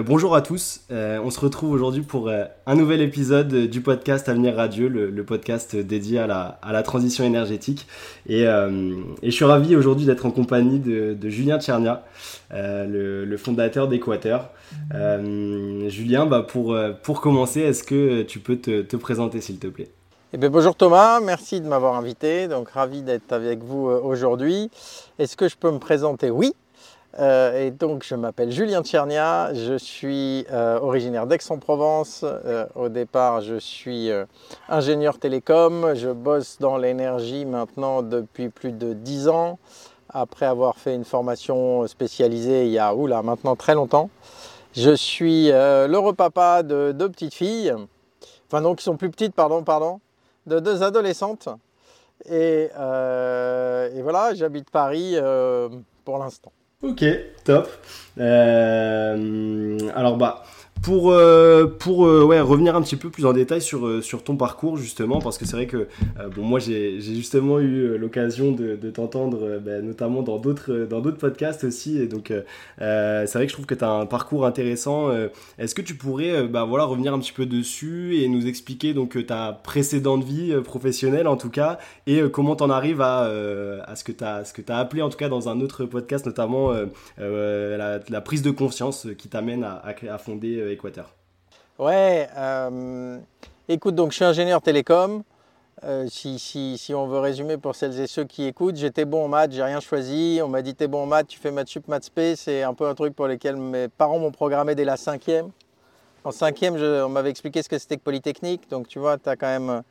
bonjour à tous, euh, on se retrouve aujourd'hui pour euh, un nouvel épisode du podcast Avenir Radio, le, podcast dédié à la, transition énergétique. Euh, et, je suis ravi aujourd'hui d'être en compagnie de, Julien Tchernia, le, fondateur d'Equateur. Julien, bah, pour, pour commencer, est-ce que tu peux te, présenter s'il te plaît? Eh bien, bonjour Thomas, merci de m'avoir invité, donc ravi d'être avec vous aujourd'hui. Est-ce que je peux me présenter? Oui, euh, et donc, je m'appelle Julien Tchernia, je suis euh, originaire d'Aix-en-Provence. Euh, au départ, je suis ingénieur télécom. Je bosse dans l'énergie maintenant depuis plus de 10 ans, après avoir fait une formation spécialisée il y a oula, maintenant très longtemps. Je suis l'heureux papa de deux petites filles, enfin non, qui sont plus petites, pardon, pardon, de deux adolescentes. Et voilà, j'habite Paris pour l'instant. Ok, top. Euh, alors bah pour, euh, pour euh, revenir un petit peu plus en détail sur, euh, sur ton parcours, justement, parce que c'est vrai que bon, moi j'ai justement eu l'occasion de, t'entendre, bah, notamment dans d'autres podcasts aussi. Et donc, c'est vrai que je trouve que tu as un parcours intéressant. Est-ce que tu pourrais bah, voilà, revenir un petit peu dessus et nous expliquer donc, ta précédente vie professionnelle, en tout cas, et comment tu en arrives à, à ce que tu as, as, appelé, en tout cas, dans un autre podcast, notamment la, prise de conscience qui t'amène à, à, fonder Ouais, euh, écoute, donc je suis ingénieur télécom. Euh, si, si, si, on veut résumer pour celles et ceux qui écoutent, j'étais bon en maths, j'ai rien choisi. On m'a dit t'es bon en maths, tu fais maths sup, maths spé. C'est un peu un truc pour lequel mes parents m'ont programmé dès la cinquième. En cinquième, on m'avait expliqué ce que c'était que Polytechnique. Donc tu vois, tu as quand même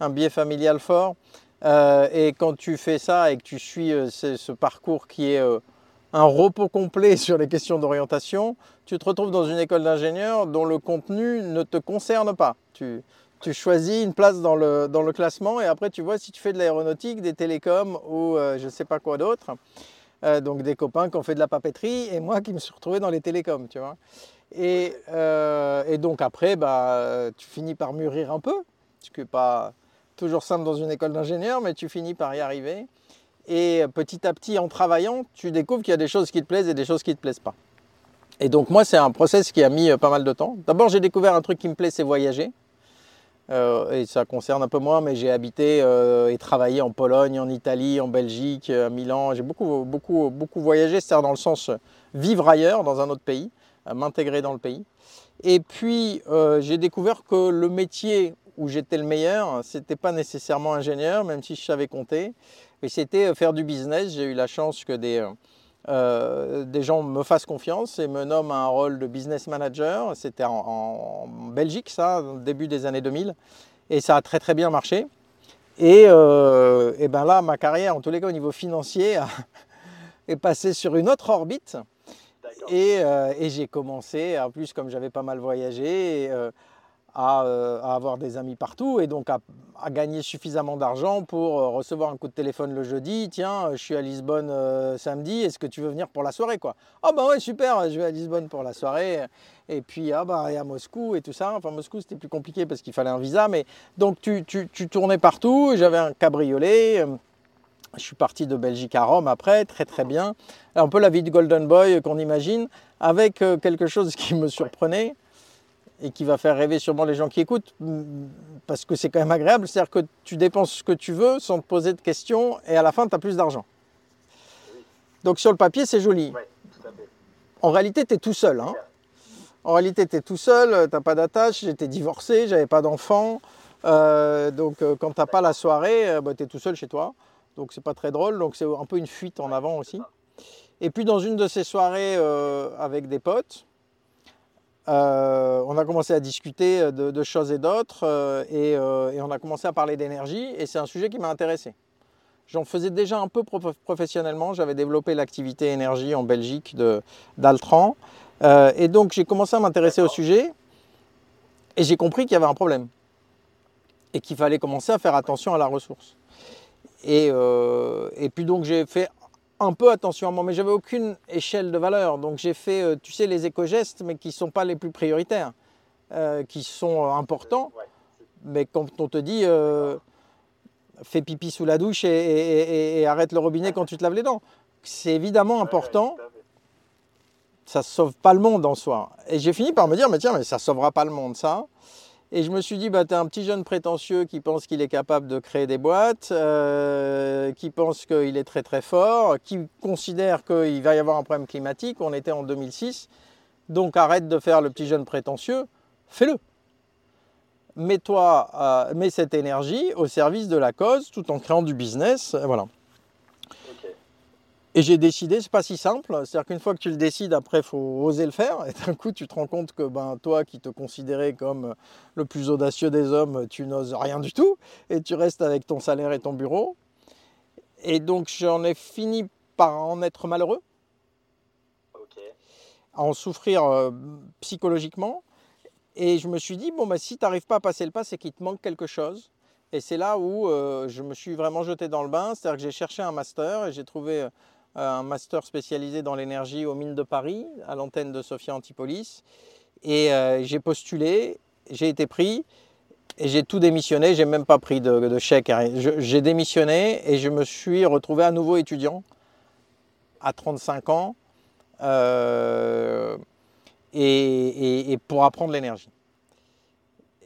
un biais familial fort. Euh, et quand tu fais ça et que tu suis ce, ce, parcours qui est un repos complet sur les questions d'orientation, tu te retrouves dans une école d'ingénieur dont le contenu ne te concerne pas. Tu, choisis une place dans le, classement et après tu vois si tu fais de l'aéronautique, des télécoms ou euh, je ne sais pas quoi d'autre. Euh, donc des copains qui ont fait de la papeterie et moi qui me suis retrouvé dans les télécoms, tu vois. Et, euh, donc après, bah, tu finis par mûrir un peu, ce qui n'est pas toujours simple dans une école d'ingénieur, mais tu finis par y arriver. Et petit à petit, en travaillant, tu découvres qu'il y a des choses qui te plaisent et des choses qui ne te plaisent pas. Et donc moi, c'est un process qui a mis euh, pas mal de temps. D'abord, j'ai découvert un truc qui me plaît, c'est voyager. Euh, et ça concerne un peu moi, mais j'ai habité euh, et travaillé en Pologne, en Italie, en Belgique, à Milan. J'ai beaucoup, beaucoup, beaucoup voyagé, c'est-à-dire dans le sens vivre ailleurs, dans un autre pays, m'intégrer dans le pays. Et puis, j'ai découvert que le métier où j'étais le meilleur, c'était pas nécessairement ingénieur, même si je savais compter, mais c'était faire du business. J'ai eu la chance que des euh, des gens me fassent confiance et me nomment un rôle de business manager. C'était en, Belgique, ça, au début des années 2000. Et ça a très très bien marché. Et, euh, et ben là, ma carrière, en tous les cas au niveau financier, est passée sur une autre orbite. Et, euh, et j'ai commencé, en plus comme j'avais pas mal voyagé, euh, à, avoir des amis partout et donc à, gagner suffisamment d'argent pour euh, recevoir un coup de téléphone le jeudi. Tiens, je suis à Lisbonne euh, samedi, est-ce que tu veux venir pour la soirée quoi? Ah bah ouais, super, je vais à Lisbonne pour la soirée. Et puis ah bah et à Moscou et tout ça. Enfin Moscou c'était plus compliqué parce qu'il fallait un visa, mais donc tu, tu, tu tournais partout. J'avais un cabriolet. Je suis parti de Belgique à Rome après, très très bien. Un peu la vie de Golden Boy qu'on imagine, avec quelque chose qui me surprenait et qui va faire rêver sûrement les gens qui écoutent, parce que c'est quand même agréable, c'est-à-dire que tu dépenses ce que tu veux sans te poser de questions et à la fin tu as plus d'argent. Donc sur le papier c'est joli. En réalité tu es tout seul. Hein. En réalité tu es tout seul, tu n'as pas d'attache, j'étais divorcé, j'avais pas d'enfant. Euh, donc euh, quand tu n'as pas la soirée, euh, bah, tu es tout seul chez toi. Donc c'est pas très drôle, donc c'est un peu une fuite en avant aussi. Et puis dans une de ces soirées avec des potes, euh, on a commencé à discuter de, choses et d'autres euh, euh, et, on a commencé à parler d'énergie et c'est un sujet qui m'a intéressé. J'en faisais déjà un peu professionnellement, j'avais développé l'activité énergie en Belgique d'Altran et donc j'ai commencé à m'intéresser au sujet et j'ai compris qu'il y avait un problème et qu'il fallait commencer à faire attention à la ressource. Et, et puis donc j'ai fait un peu attention à moi, mais j'avais aucune échelle de valeur. Donc j'ai fait, euh, tu sais, les éco-gestes, mais qui ne sont pas les plus prioritaires, euh, qui sont euh, importants. Mais quand on te dit fais pipi sous la douche et, arrête le robinet quand tu te laves les dents, c'est évidemment important. ça ne sauve pas le monde en soi. Et j'ai fini par me dire, mais tiens, mais ça ne sauvera pas le monde, ça. Et je me suis dit, bah, tu es un petit jeune prétentieux qui pense qu'il est capable de créer des boîtes, euh, qui pense qu'il est très très fort, qui considère qu'il va y avoir un problème climatique. On était en 2006. Donc arrête de faire le petit jeune prétentieux, fais-le. Mets-toi, euh, mets cette énergie au service de la cause tout en créant du business. Voilà. Et j'ai décidé, c'est pas si simple. C'est-à-dire qu'une fois que tu le décides, après, il faut oser le faire. Et d'un coup, tu te rends compte que ben, toi, qui te considérais comme le plus audacieux des hommes, tu n'oses rien du tout. Et tu restes avec ton salaire et ton bureau. Et donc, j'en ai fini par en être malheureux. À en souffrir euh, psychologiquement. Et je me suis dit, bon, ben, si tu n'arrives pas à passer le pas, c'est qu'il te manque quelque chose. Et c'est là où euh, je me suis vraiment jeté dans le bain. C'est-à-dire que j'ai cherché un master et j'ai trouvé euh, un master spécialisé dans l'énergie aux mines de Paris, à l'antenne de Sophia Antipolis. Et euh, j'ai postulé, j'ai été pris et j'ai tout démissionné. J'ai même pas pris de, chèque. J'ai démissionné et je me suis retrouvé à nouveau étudiant à 35 ans euh, et, pour apprendre l'énergie.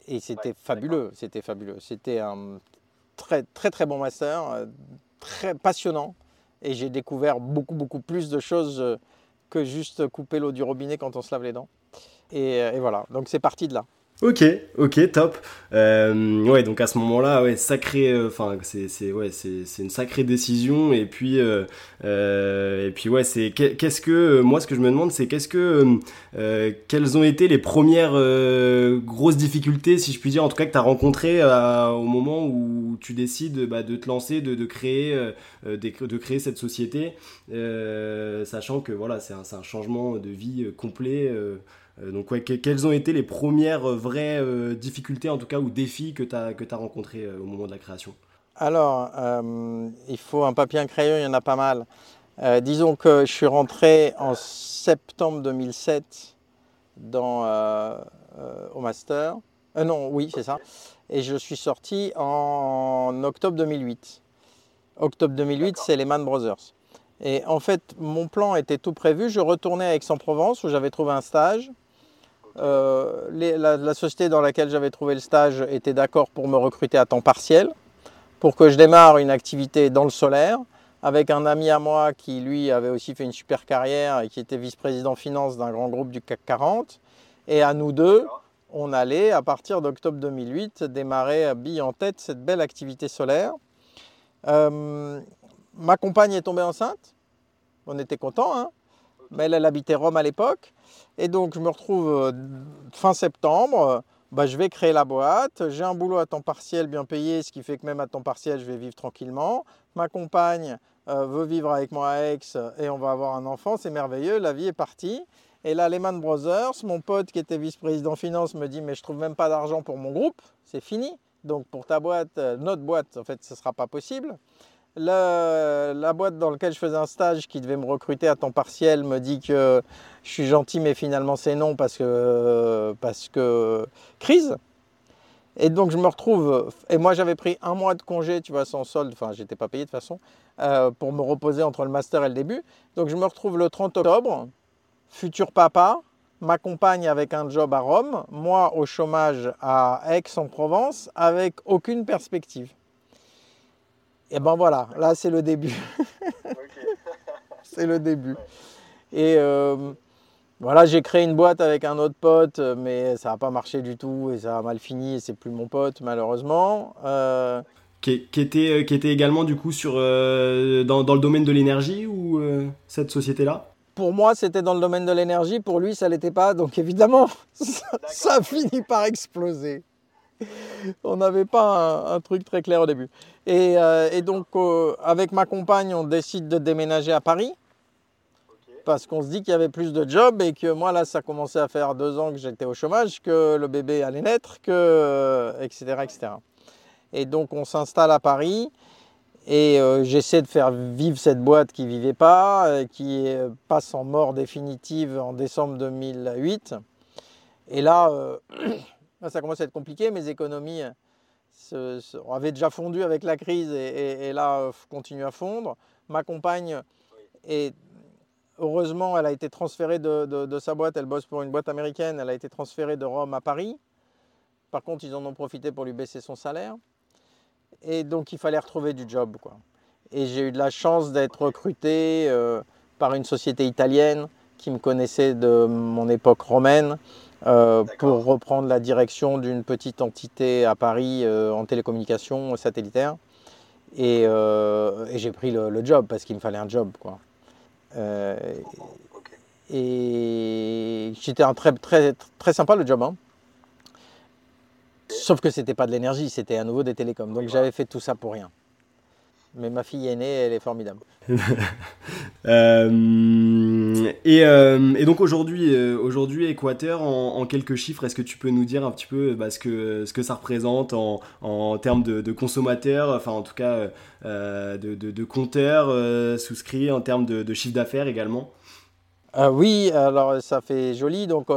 Et c'était fabuleux, c'était fabuleux. C'était un très très très bon master, euh, très passionnant et j'ai découvert beaucoup, beaucoup plus de choses euh, que juste couper l'eau du robinet quand on se lave les dents. Et, euh, et voilà, donc c'est parti de là. Ok, ok, top. Euh, ouais, donc à ce moment-là, ouais, sacré, euh, enfin, c'est, c'est, ouais, c'est, c'est une sacrée décision. Et puis, euh, euh et puis ouais, c'est qu'est-ce que moi, ce que je me demande, c'est qu'est-ce que, quelles ont été les premières grosses difficultés, si je puis dire, en tout cas que tu as rencontrées au moment où tu décides bah, de te lancer, de, de créer, de, de créer cette société, sachant que voilà, c'est un, c'est un changement de vie complet. Euh, donc, quelles ont été les premières euh, vraies euh, difficultés, en tout cas, ou défis que tu as, que as rencontrés au moment de la création? Alors, il faut un papier, un crayon, il y en a pas mal. disons que je suis rentré en septembre 2007 dans, au master. non, oui, c'est ça. Et je suis sorti en octobre 2008. Octobre 2008, c'est les Man Brothers. Et en fait, mon plan était tout prévu. Je retournais à Aix-en-Provence où j'avais trouvé un stage. Euh, la, société dans laquelle j'avais trouvé le stage était d'accord pour me recruter à temps partiel, pour que je démarre une activité dans le solaire, avec un ami à moi qui lui avait aussi fait une super carrière et qui était vice-président finance d'un grand groupe du CAC 40. Et à nous deux, on allait, à partir d'octobre 2008, démarrer à bille en tête cette belle activité solaire. Euh, ma compagne est tombée enceinte. On était contents, hein mais elle habitait Rome à l'époque. Et donc, je me retrouve euh, fin septembre. Bah, je vais créer la boîte. J'ai un boulot à temps partiel bien payé, ce qui fait que même à temps partiel, je vais vivre tranquillement. Ma compagne euh, veut vivre avec moi à Aix et on va avoir un enfant. C'est merveilleux. La vie est partie. Et là, Lehman Brothers, mon pote qui était vice-président finance me dit Mais je trouve même pas d'argent pour mon groupe. C'est fini. Donc, pour ta boîte, euh, notre boîte, en fait, ce ne sera pas possible. La, boîte dans laquelle je faisais un stage qui devait me recruter à temps partiel me dit que je suis gentil, mais finalement c'est non parce que, crise. Et donc je me retrouve, et moi j'avais pris un mois de congé, tu vois, sans solde, enfin j'étais pas payé de toute façon, euh, pour me reposer entre le master et le début. Donc je me retrouve le 30 octobre, futur papa, ma compagne avec un job à Rome, moi au chômage à Aix-en-Provence, avec aucune perspective. Et ben voilà, là c'est le début. c'est le début. Et euh, voilà, j'ai créé une boîte avec un autre pote, mais ça n'a pas marché du tout et ça a mal fini et c'est plus mon pote malheureusement. Euh, qui, était, euh, qui était également du coup sur, dans, dans, le domaine de l'énergie ou cette société-là? Pour moi, c'était dans le domaine de l'énergie. Pour lui, ça ne l'était pas. Donc, évidemment, ça, a fini par exploser. on n'avait pas un, truc très clair au début. Et, euh, donc, euh, avec ma compagne, on décide de déménager à Paris. Parce qu'on se dit qu'il y avait plus de jobs et que moi, là, ça commençait à faire deux ans que j'étais au chômage, que le bébé allait naître, que, etc., euh, etc. Et donc, on s'installe à Paris. Et j'essaie de faire vivre cette boîte qui ne vivait pas, qui passe en mort définitive en décembre 2008. Et là, ça commence à être compliqué. Mes économies euh, avaient déjà fondu avec la crise et, là euh, continuent à fondre. Ma compagne est heureusement, elle a été transférée de, sa boîte. Elle bosse pour une boîte américaine. Elle a été transférée de Rome à Paris. Par contre, ils en ont profité pour lui baisser son salaire. Et donc, il fallait retrouver du job. Quoi. Et j'ai eu de la chance d'être recruté euh, par une société italienne qui me connaissait de mon époque romaine euh, pour reprendre la direction d'une petite entité à Paris euh, en télécommunication satellitaire. Et, et j'ai pris le, le, job parce qu'il me fallait un job. Quoi. Et c'était un très, très, très sympa le job. Hein. Sauf que c'était pas de l'énergie, c'était à nouveau des télécoms. Donc j'avais fait tout ça pour rien. Mais ma fille aînée, elle est formidable. Euh, et, euh, et, donc aujourd'hui, euh, aujourd'hui Équateur, en, quelques chiffres, est-ce que tu peux nous dire un petit peu bah, ce, que, ce que ça représente en, en termes de, de, consommateurs, enfin en tout cas de, de, de, compteurs souscrits, en termes de, chiffre d'affaires également? Oui, alors ça fait joli. Donc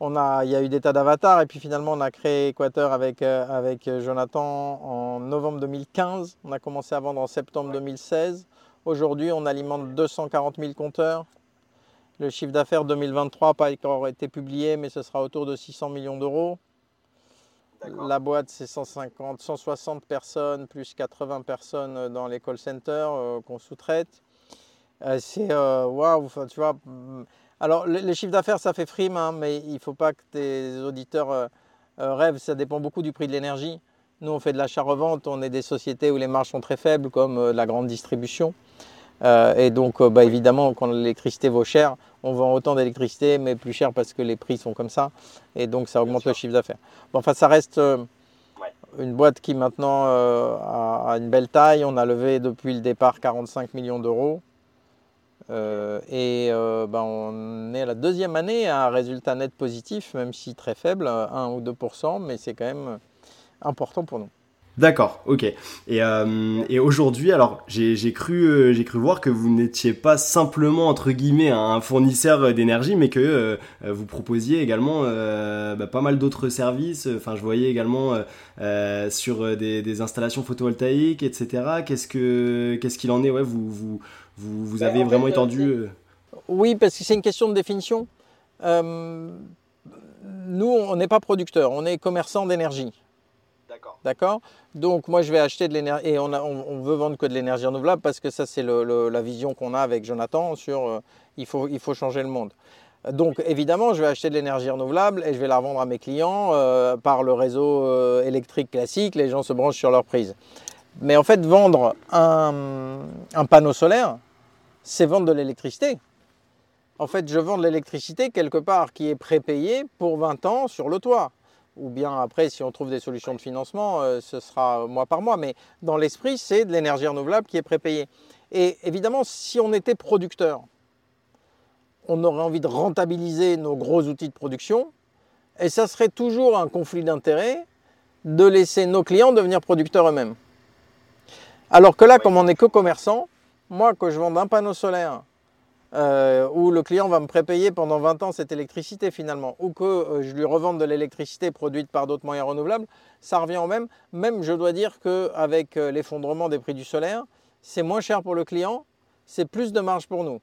il y a eu des tas d'avatars et puis finalement on a créé Équateur avec, euh, avec Jonathan en novembre 2015. On a commencé à vendre en septembre 2016. Aujourd'hui on alimente 240 000 compteurs. Le chiffre d'affaires 2023 n'a pas encore été publié mais ce sera autour de 600 millions d'euros. La boîte c'est 150, 160 personnes plus 80 personnes dans les call centers euh, qu'on sous-traite. Euh, c'est waouh, tu vois alors, les chiffres d'affaires, ça fait frime, hein, mais il ne faut pas que tes auditeurs euh, euh, rêvent. Ça dépend beaucoup du prix de l'énergie. Nous, on fait de l'achat-revente. On est des sociétés où les marges sont très faibles, comme euh, la grande distribution. et donc, bah, évidemment, quand l'électricité vaut cher, on vend autant d'électricité, mais plus cher parce que les prix sont comme ça. Et donc, ça augmente le chiffre d'affaires. Bon, enfin, ça reste une boîte qui maintenant a, une belle taille. On a levé depuis le départ 45 millions d'euros. Euh, et euh, ben, on est à la deuxième année à un résultat net positif, même si très faible, 1 ou 2%, mais c'est quand même important pour nous. D'accord, ok. Et, euh, et aujourd'hui, alors j'ai cru, j'ai cru voir que vous n'étiez pas simplement entre guillemets un fournisseur d'énergie, mais que vous proposiez également bah, pas mal d'autres services. Enfin, je voyais également sur des, des, installations photovoltaïques, etc. Qu'est-ce que qu'est-ce qu'il en est? Ouais, vous, vous vous, vous avez vraiment étendu euh, Oui, parce que c'est une question de définition. Euh, nous, on n'est pas producteur, on est commerçant d'énergie. D'accord. D'accord? Donc, moi, je vais acheter de l'énergie. Et on, on, veut vendre que de l'énergie renouvelable parce que ça, c'est la vision qu'on a avec Jonathan sur euh, il, faut, il faut changer le monde. Donc, évidemment, je vais acheter de l'énergie renouvelable et je vais la revendre à mes clients par le réseau électrique classique. Les gens se branchent sur leur prise. Mais en fait, vendre un, un panneau solaire, c'est vendre de l'électricité. En fait, je vends de l'électricité quelque part qui est prépayée pour 20 ans sur le toit. Ou bien après, si on trouve des solutions de financement, euh, ce sera mois par mois. Mais dans l'esprit, c'est de l'énergie renouvelable qui est prépayée. Et évidemment, si on était producteur, on aurait envie de rentabiliser nos gros outils de production. Et ça serait toujours un conflit d'intérêts de laisser nos clients devenir producteurs eux-mêmes. Alors que là, comme on n'est que commerçant, moi, que je vende un panneau solaire euh, où le client va me prépayer pendant 20 ans cette électricité finalement, ou que euh, je lui revende de l'électricité produite par d'autres moyens renouvelables, ça revient au même. Même, je dois dire qu'avec euh, l'effondrement des prix du solaire, c'est moins cher pour le client, c'est plus de marge pour nous.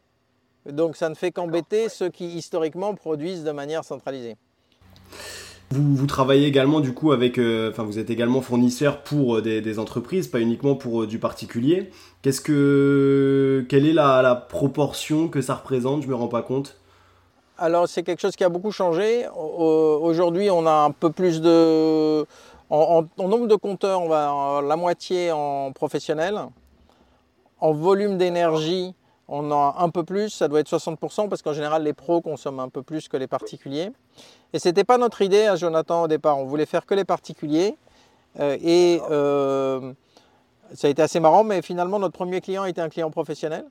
Donc ça ne fait qu'embêter ceux qui historiquement produisent de manière centralisée. Vous, travaillez également du coup avec, euh, enfin vous êtes également fournisseur pour euh, des, entreprises, pas uniquement pour euh, du particulier. Qu'est-ce que, quelle est la, proportion que ça représente? Je me rends pas compte. Alors c'est quelque chose qui a beaucoup changé. Aujourd'hui, on a un peu plus de, en, nombre de compteurs, on va la moitié en professionnel. En volume d'énergie, on a un peu plus, ça doit être 60% parce qu'en général les pros consomment un peu plus que les particuliers. Et ce n'était pas notre idée à Jonathan au départ, on voulait faire que les particuliers. Euh, et euh, ça a été assez marrant, mais finalement notre premier client était un client professionnel.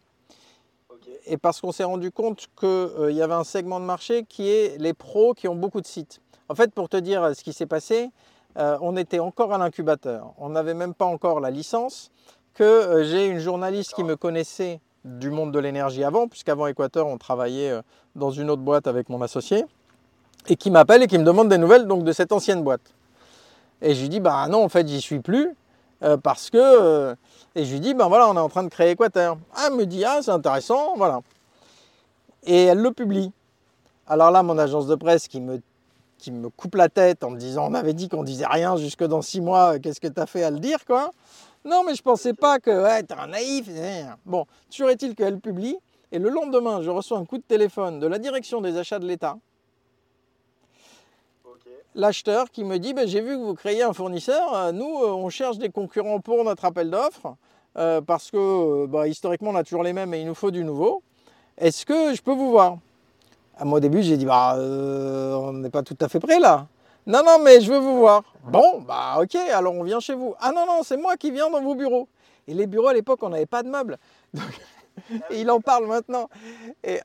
Et parce qu'on s'est rendu compte qu'il euh, y avait un segment de marché qui est les pros qui ont beaucoup de sites. En fait, pour te dire ce qui s'est passé, on était encore à l'incubateur. On n'avait même pas encore la licence que j'ai une journaliste qui me connaissait du monde de l'énergie avant, puisqu'avant Équateur, on travaillait dans une autre boîte avec mon associé et qui m'appelle et qui me demande des nouvelles donc, de cette ancienne boîte. Et je lui dis, bah non, en fait, j'y suis plus, euh, parce que... Euh, et je lui dis, ben voilà, on est en train de créer Équateur. Ah, elle me dit, ah, c'est intéressant, voilà. et elle le publie. Alors là, mon agence de presse qui me, qui me coupe la tête en me disant on avait dit qu'on disait rien jusque dans six mois, qu'est-ce que tu as fait à le dire quoi Non, mais je pensais pas que ouais, t'es un naïf. Bon, toujours est-il qu'elle publie, et le lendemain, je reçois un coup de téléphone de la direction des achats de l'État. L'acheteur qui me dit ben, J'ai vu que vous créez un fournisseur, euh, nous, euh, on cherche des concurrents pour notre appel d'offres, euh, parce que bah, historiquement, on a toujours les mêmes et il nous faut du nouveau. Est-ce que je peux vous voir? À moi, au début, j'ai dit bah, On n'est pas tout à fait prêt là. Non, non, mais je veux vous voir. Bon, bah ok, alors on vient chez vous. Ah non, non, c'est moi qui viens dans vos bureaux. Et les bureaux à l'époque, on n'avait pas de meubles. il en parle maintenant.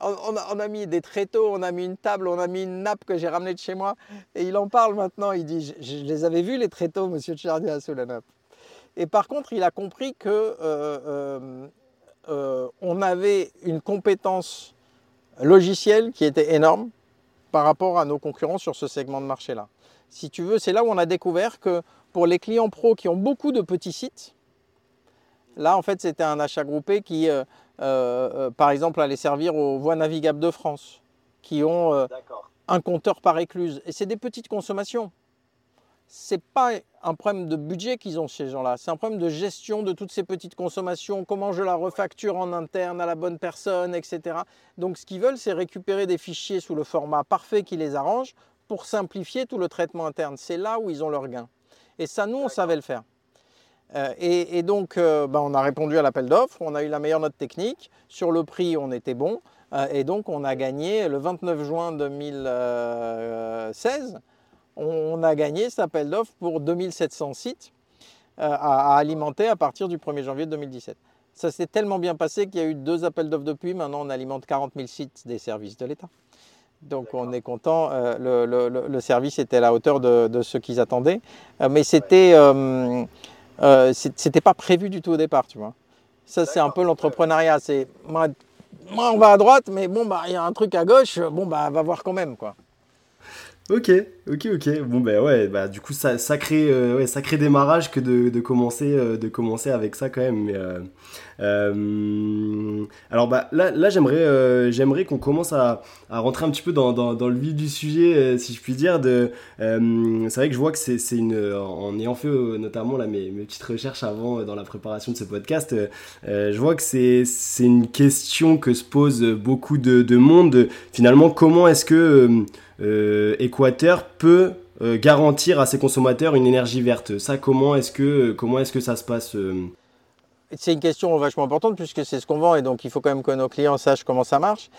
On, a, mis des tréteaux, on a mis une table, on a mis une nappe que j'ai ramenée de chez moi. Et il en parle maintenant. Il dit Je, les avais vus, les tréteaux, monsieur Tchardia, sous la nappe. Et par contre, il a compris que euh, euh, euh, on avait une compétence logicielle qui était énorme par rapport à nos concurrents sur ce segment de marché-là. Si tu veux, c'est là où on a découvert que pour les clients pros qui ont beaucoup de petits sites, là, en fait, c'était un achat groupé qui par exemple, aller servir aux voies navigables de France, qui ont euh, un compteur par écluse. Et c'est des petites consommations. C'est pas un problème de budget qu'ils ont ces gens-là, c'est un problème de gestion de toutes ces petites consommations, comment je la refacture en interne à la bonne personne, etc. Donc ce qu'ils veulent, c'est récupérer des fichiers sous le format parfait qui les arrange pour simplifier tout le traitement interne. C'est là où ils ont leur gain. Et ça, nous, on savait le faire. Euh, et, donc, euh, bah, on a répondu à l'appel d'offres, on a eu la meilleure note technique. Sur le prix, on était bon. Euh, et donc, on a gagné le 29 juin 2016, on, a gagné cet appel d'offres pour 2700 sites à, alimenter à partir du 1er janvier 2017. Ça s'est tellement bien passé qu'il y a eu deux appels d'offres depuis. Maintenant, on alimente 40 000 sites des services de l'État. Donc on est content, le, service était à la hauteur de, ce qu'ils attendaient. mais c'était, euh, c'était pas prévu du tout au départ, tu vois. Ça, c'est un peu l'entrepreneuriat. C'est moi, on va à droite, mais bon, bah, il y a un truc à gauche, bon, bah, va voir quand même, quoi. Ok, ok, ok. Bon ben ouais, bah du coup ça, sacré, euh, ouais, sacré démarrage que de, de commencer, euh, de commencer avec ça quand même. Mais, euh, euh alors bah là, là j'aimerais, j'aimerais qu'on commence à, à, rentrer un petit peu dans, dans, dans le vif du sujet, si je puis dire. De, c'est vrai que je vois que c'est, c'est une, en ayant fait notamment là mes, mes petites recherches avant dans la préparation de ce podcast, je vois que c'est, c'est une question que se pose beaucoup de, de monde. Finalement, comment est-ce que euh, Équateur peut euh, garantir à ses consommateurs une énergie verte. Ça, comment est-ce que, comment est-ce que ça se passe euh C'est une question vachement importante puisque c'est ce qu'on vend et donc il faut quand même que nos clients sachent comment ça marche.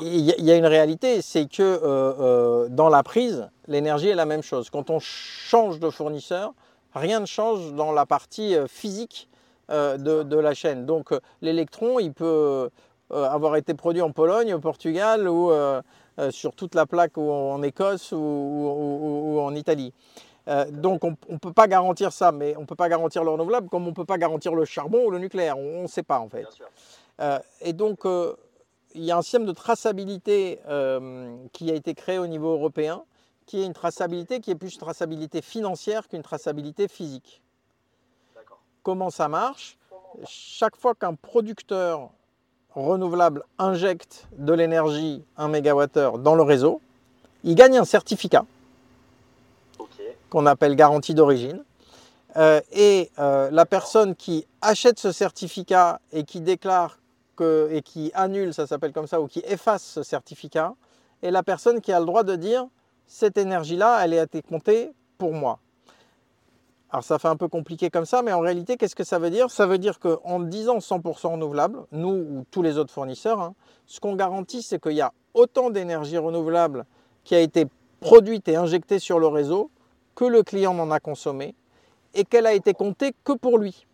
Il y, a une réalité, c'est que dans la prise, l'énergie est la même chose. Quand on change de fournisseur, rien ne change dans la partie physique de, de, la chaîne. Donc l'électron, il peut avoir été produit en Pologne, au Portugal ou euh, sur toute la plaque en Écosse ou, en Italie. Euh, donc on ne peut pas garantir ça, mais on ne peut pas garantir le renouvelable comme on ne peut pas garantir le charbon ou le nucléaire. On ne sait pas en fait. Euh, et donc il y a un système de traçabilité qui a été créé au niveau européen, qui est une traçabilité qui est plus une traçabilité financière qu'une traçabilité physique. Comment ça marche? Chaque fois qu'un producteur renouvelable injecte de l'énergie 1 MWh dans le réseau, il gagne un certificat qu'on appelle garantie d'origine. Euh, et euh, la personne qui achète ce certificat et qui déclare que, et qui annule, ça s'appelle comme ça, ou qui efface ce certificat, est la personne qui a le droit de dire cette énergie-là, elle est à été comptée pour moi. Alors ça fait un peu compliqué comme ça, mais en réalité, qu'est-ce que ça veut dire? Ça veut dire qu'en disant 100% renouvelable, nous ou tous les autres fournisseurs, hein, ce qu'on garantit, c'est qu'il y a autant d'énergie renouvelable qui a été produite et injectée sur le réseau que le client n'en a consommé et qu'elle a été comptée que pour lui.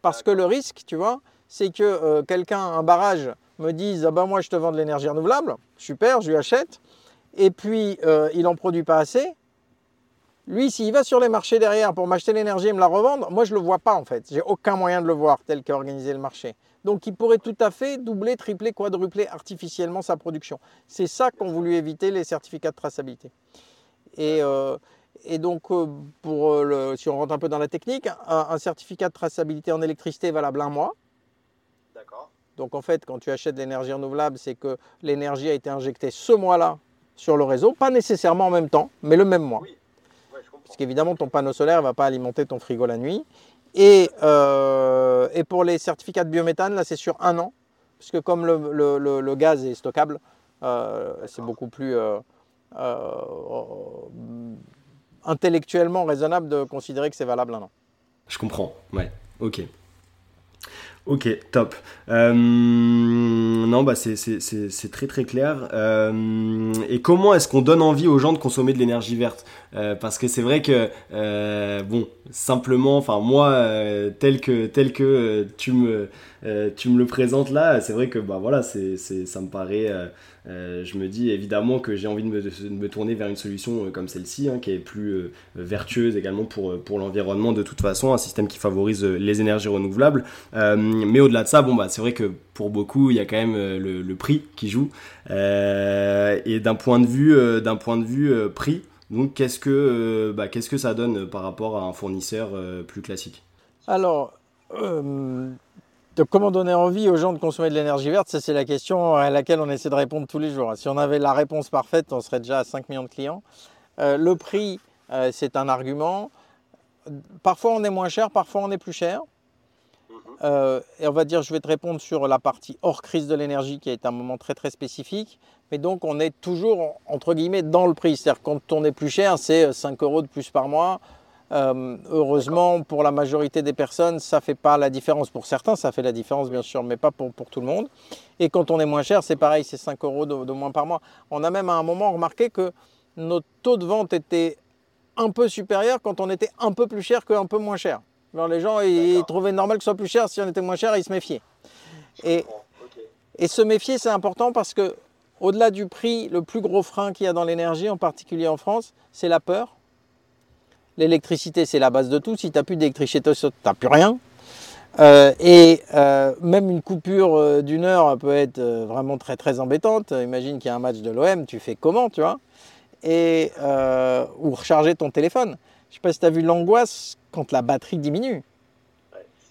Parce que le risque, tu vois, c'est que euh, quelqu'un, un barrage, me dise ah ben moi je te vends de l'énergie renouvelable, super, je lui achète, et puis euh, il n'en produit pas assez, lui, s'il va sur les marchés derrière pour m'acheter l'énergie et me la revendre, moi je ne le vois pas en fait. J'ai aucun moyen de le voir tel qu'a organisé le marché. Donc il pourrait tout à fait doubler, tripler, quadrupler artificiellement sa production. C'est ça qu'ont voulu éviter les certificats de traçabilité. Et, euh, donc, euh, pour euh, le, si on rentre un peu dans la technique, un, certificat de traçabilité en électricité valable un mois. D'accord. Donc en fait, quand tu achètes de l'énergie renouvelable, c'est que l'énergie a été injectée ce mois-là sur le réseau, pas nécessairement en même temps, mais le même mois. Qu'évidemment, ton panneau solaire ne va pas alimenter ton frigo la nuit. Et, euh, et pour les certificats de biométhane, là, c'est sur un an, puisque comme le, gaz est stockable, euh, c'est beaucoup plus euh, intellectuellement raisonnable de considérer que c'est valable un an. Je comprends, ouais, ok. Ok, top. Euh, non, bah c'est très très clair. Euh, et comment est-ce qu'on donne envie aux gens de consommer de l'énergie verte? Euh, Parce que c'est vrai que, bon, simplement, enfin moi, tel que tel que tu me tu me le présentes là, c'est vrai que bah voilà, c'est ça me paraît euh, je me dis évidemment que j'ai envie de me, tourner vers une solution euh, comme celle-ci, hein, qui est plus euh, vertueuse également pour, pour l'environnement de toute façon, un système qui favorise les énergies renouvelables. mais au-delà de ça, bon, bah, c'est vrai que pour beaucoup, il y a quand même le, prix qui joue. et d'un point de vue, d'un point de vue prix, donc qu'est-ce que, bah, qu'est-ce que ça donne par rapport à un fournisseur plus classique? Alors, donc, comment donner envie aux gens de consommer de l'énergie verte Ça, c'est la question à laquelle on essaie de répondre tous les jours. Si on avait la réponse parfaite, on serait déjà à 5 millions de clients. Euh, le prix, euh, c'est un argument. Parfois, on est moins cher, parfois, on est plus cher. Mhm. Euh, et on va dire, je vais te répondre sur la partie hors crise de l'énergie, qui est un moment très très spécifique. Mais donc, on est toujours, entre guillemets, dans le prix. C'est-à-dire, quand on est plus cher, c'est 5 euros de plus par mois. Euh, heureusement, pour la majorité des personnes, ça ne fait pas la différence. Pour certains, ça fait la différence, bien sûr, mais pas pour, pour tout le monde. Et quand on est moins cher, c'est pareil, c'est 5 euros de, moins par mois. On a même à un moment remarqué que notre taux de vente était un peu supérieur quand on était un peu plus cher qu'un peu moins cher. Alors les gens, ils, trouvaient normal que ce soit plus cher. Si on était moins cher, ils se méfiaient. Et, et se méfier, c'est important parce que, au-delà du prix, le plus gros frein qu'il y a dans l'énergie, en particulier en France, c'est la peur L'électricité, c'est la base de tout. Si tu n'as plus d'électricité, tu n'as plus rien. Euh, et euh, même une coupure euh, d'une heure peut être vraiment très très embêtante. Imagine qu'il y a un match de l'OM, tu fais comment, tu vois? Et, Ou recharger ton téléphone. Je ne sais pas si tu as vu l'angoisse quand la batterie diminue.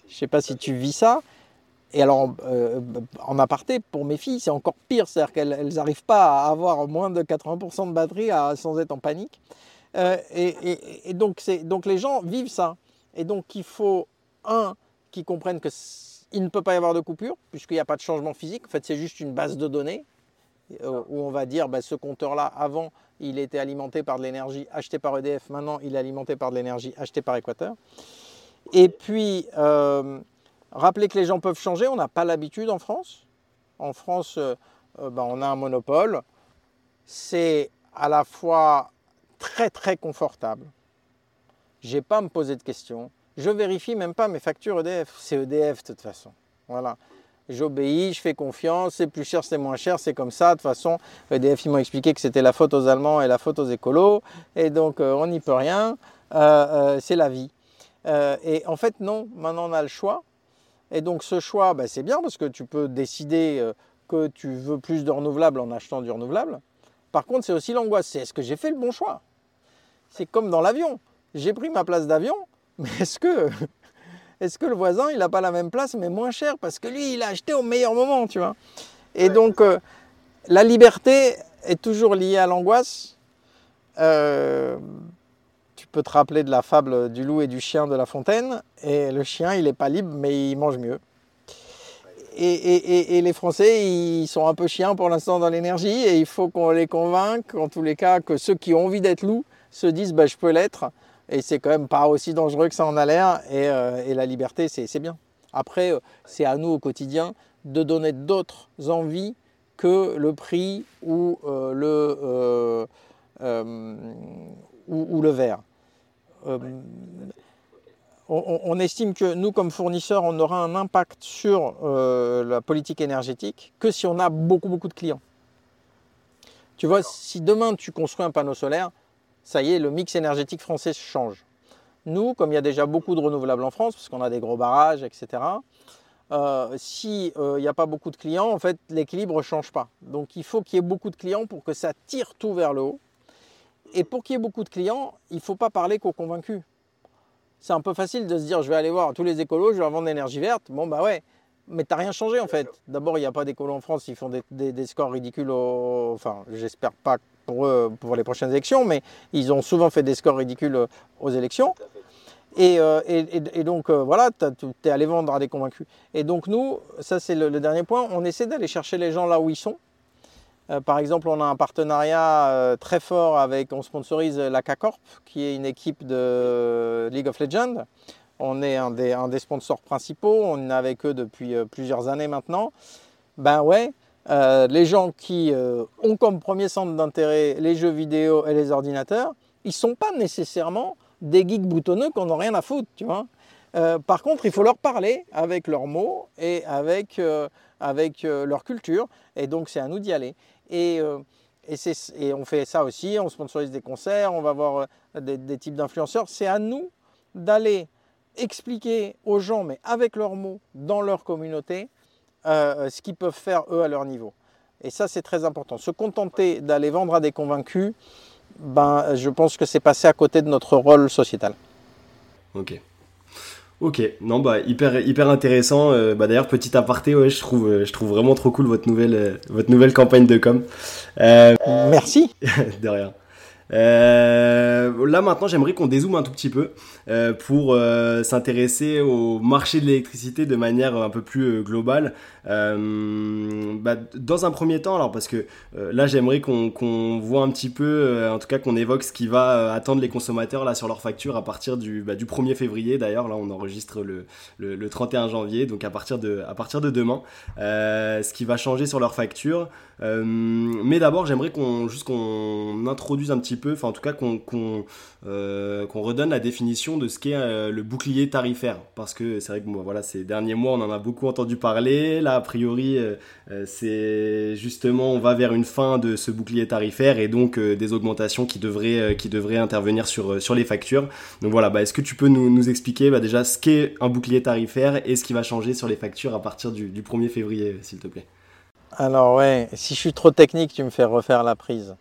Je ne sais pas si tu vis ça. Et alors, en aparté, pour mes filles, c'est encore pire. C'est-à-dire qu'elles n'arrivent pas à avoir moins de 80% de batterie sans être en panique. Euh, et, donc, donc, les gens vivent ça. Et donc il faut, un, qu'ils comprennent qu'il ne peut pas y avoir de coupure, puisqu'il n'y a pas de changement physique. En fait, c'est juste une base de données euh, où on va dire, bah, ce compteur-là, avant, il était alimenté par de l'énergie achetée par EDF. Maintenant, il est alimenté par de l'énergie achetée par Équateur. Et puis, euh, rappeler que les gens peuvent changer. On n'a pas l'habitude en France. En France, bah, on a un monopole. C'est à la fois très très confortable. J'ai pas à me poser de questions. Je vérifie même pas mes factures EDF. C'est EDF de toute façon. Voilà. J'obéis, je fais confiance, c'est plus cher, c'est moins cher, c'est comme ça. De toute façon, EDF, ils m'ont expliqué que c'était la faute aux Allemands et la faute aux écolos. Et donc, euh, on n'y peut rien. Euh, euh, c'est la vie. et en fait, non, maintenant on a le choix. Et donc, ce choix, bah, c'est bien parce que tu peux décider que tu veux plus de renouvelables en achetant du renouvelable. Par contre, c'est aussi l'angoisse. Est-ce que j'ai fait le bon choix? C'est comme dans l'avion. J'ai pris ma place d'avion, mais est-ce que, est que le voisin, il n'a pas la même place, mais moins cher? Parce que lui, il a acheté au meilleur moment, tu vois. Et donc, euh, la liberté est toujours liée à l'angoisse. Euh, tu peux te rappeler de la fable du loup et du chien de La Fontaine. Et le chien, il n'est pas libre, mais il mange mieux et, les Français, ils sont un peu chiens pour l'instant dans l'énergie et il faut qu'on les convainque, en tous les cas, que ceux qui ont envie d'être loups se disent bah, je peux l'être et c'est quand même pas aussi dangereux que ça en a l'air et, euh, la liberté, c'est bien. Après, euh, c'est à nous au quotidien de donner d'autres envies que le prix ou, euh, le, ou, le verre on, estime que nous, comme fournisseurs, on aura un impact sur la politique énergétique que si on a beaucoup, beaucoup de clients. Tu vois, si demain tu construis un panneau solaire, ça y est, le mix énergétique français change. Nous, comme il y a déjà beaucoup de renouvelables en France, parce qu'on a des gros barrages, etc., euh, s'il euh, n'y a pas beaucoup de clients, en fait, l'équilibre ne change pas. Donc il faut qu'il y ait beaucoup de clients pour que ça tire tout vers le haut. Et pour qu'il y ait beaucoup de clients, il ne faut pas parler qu'aux convaincus c'est un peu facile de se dire je vais aller voir tous les écolos, je vais vendre l'énergie verte. Bon bah ouais, mais tu n'as rien changé en fait. D'abord, il n'y a pas d'écolo en France, ils font des, scores ridicules, enfin, j'espère pas pour eux pour les prochaines élections, mais ils ont souvent fait des scores ridicules aux élections. Et, euh, donc euh, voilà, tu es allé vendre à des convaincus. Et donc nous, ça c'est le, dernier point, on essaie d'aller chercher les gens là où ils sont. Euh, par exemple, on a un partenariat très fort avec, on sponsorise la K-Corp, qui est une équipe de League of Legends. On est un des, un des sponsors principaux, on est avec eux depuis plusieurs années maintenant. Ben ouais, les gens qui ont comme premier centre d'intérêt les jeux vidéo et les ordinateurs, ils ne sont pas nécessairement des geeks boutonneux qu'on n'a rien à foutre, tu vois. Euh, par contre, il faut leur parler avec leurs mots et avec, euh, avec euh, leur culture. Et donc, c'est à nous d'y aller. Et, et, on fait ça aussi, on sponsorise des concerts, on va voir des, types d'influenceurs. C'est à nous d'aller expliquer aux gens, mais avec leurs mots, dans leur communauté, ce qu'ils peuvent faire eux à leur niveau. Et ça, c'est très important. Se contenter d'aller vendre à des convaincus, ben, je pense que c'est passé à côté de notre rôle sociétal. Ok. Ok, non bah hyper hyper intéressant. Euh, bah d'ailleurs petit aparté, ouais, je trouve euh, je trouve vraiment trop cool votre nouvelle euh, votre nouvelle campagne de com. Merci. de rien. Euh, là maintenant, j'aimerais qu'on dézoome un tout petit peu euh, pour euh, s'intéresser au marché de l'électricité de manière un peu plus globale. Bah, dans un premier temps, alors parce que là, j'aimerais qu'on voit un petit peu, en tout cas qu'on évoque ce qui va attendre les consommateurs là sur leur facture à partir du, bah, du 1er février. D'ailleurs, là, on enregistre le, le, le, 31 janvier, donc à partir de, à partir de demain, ce qui va changer sur leur facture. Mais d'abord, j'aimerais qu'on juste qu'on introduise un petit peu, enfin en tout cas euh, qu'on redonne la définition de ce qu'est euh, le bouclier tarifaire. Parce que c'est vrai que voilà, ces derniers mois, on en a beaucoup entendu parler. Là, a priori, euh, c'est justement, on va vers une fin de ce bouclier tarifaire et donc des augmentations qui devraient, qui devraient intervenir sur, sur les factures. Donc voilà, bah, est-ce que tu peux nous, nous expliquer bah, déjà ce qu'est un bouclier tarifaire et ce qui va changer sur les factures à partir du, du 1er février, s'il te plaît? Alors ouais, si je suis trop technique, tu me fais refaire la prise.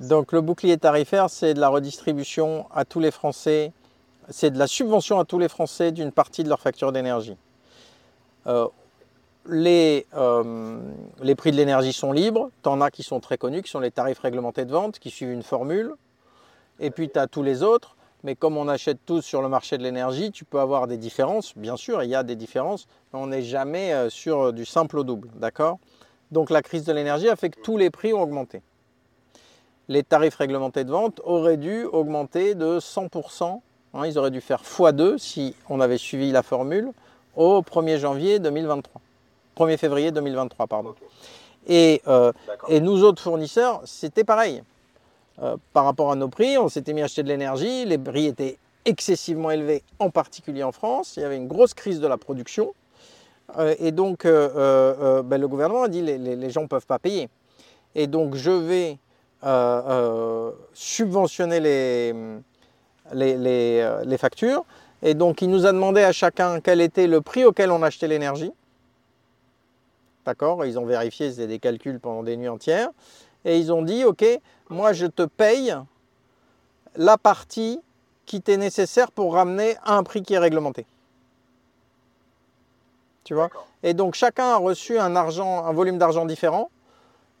Donc le bouclier tarifaire, c'est de la redistribution à tous les Français, c'est de la subvention à tous les Français d'une partie de leur facture d'énergie. Euh, les, euh, les, prix de l'énergie sont libres, tu en as qui sont très connus, qui sont les tarifs réglementés de vente, qui suivent une formule, et puis tu as tous les autres, mais comme on achète tous sur le marché de l'énergie, tu peux avoir des différences, bien sûr, il y a des différences, mais on n'est jamais euh, sur du simple au double, d'accord? Donc la crise de l'énergie a fait que tous les prix ont augmenté les tarifs réglementés de vente auraient dû augmenter de 100%. Hein, ils auraient dû faire x2 si on avait suivi la formule au 1er janvier 2023. 1er février 2023, pardon. Et, euh, et, nous autres fournisseurs, c'était pareil. Euh, par rapport à nos prix, on s'était mis à acheter de l'énergie, les prix étaient excessivement élevés, en particulier en France. Il y avait une grosse crise de la production. Euh, et donc, ben, le gouvernement a dit les, les gens ne peuvent pas payer. Et donc, je vais euh, euh, subventionner les, euh, les, factures. Et donc, il nous a demandé à chacun quel était le prix auquel on achetait l'énergie. D'accord? Ils ont vérifié, c'était des calculs pendant des nuits entières. Et ils ont dit, OK, moi je te paye la partie qui t'est nécessaire pour ramener à un prix qui est réglementé. Tu vois Et donc chacun a reçu un, argent, un volume d'argent différent.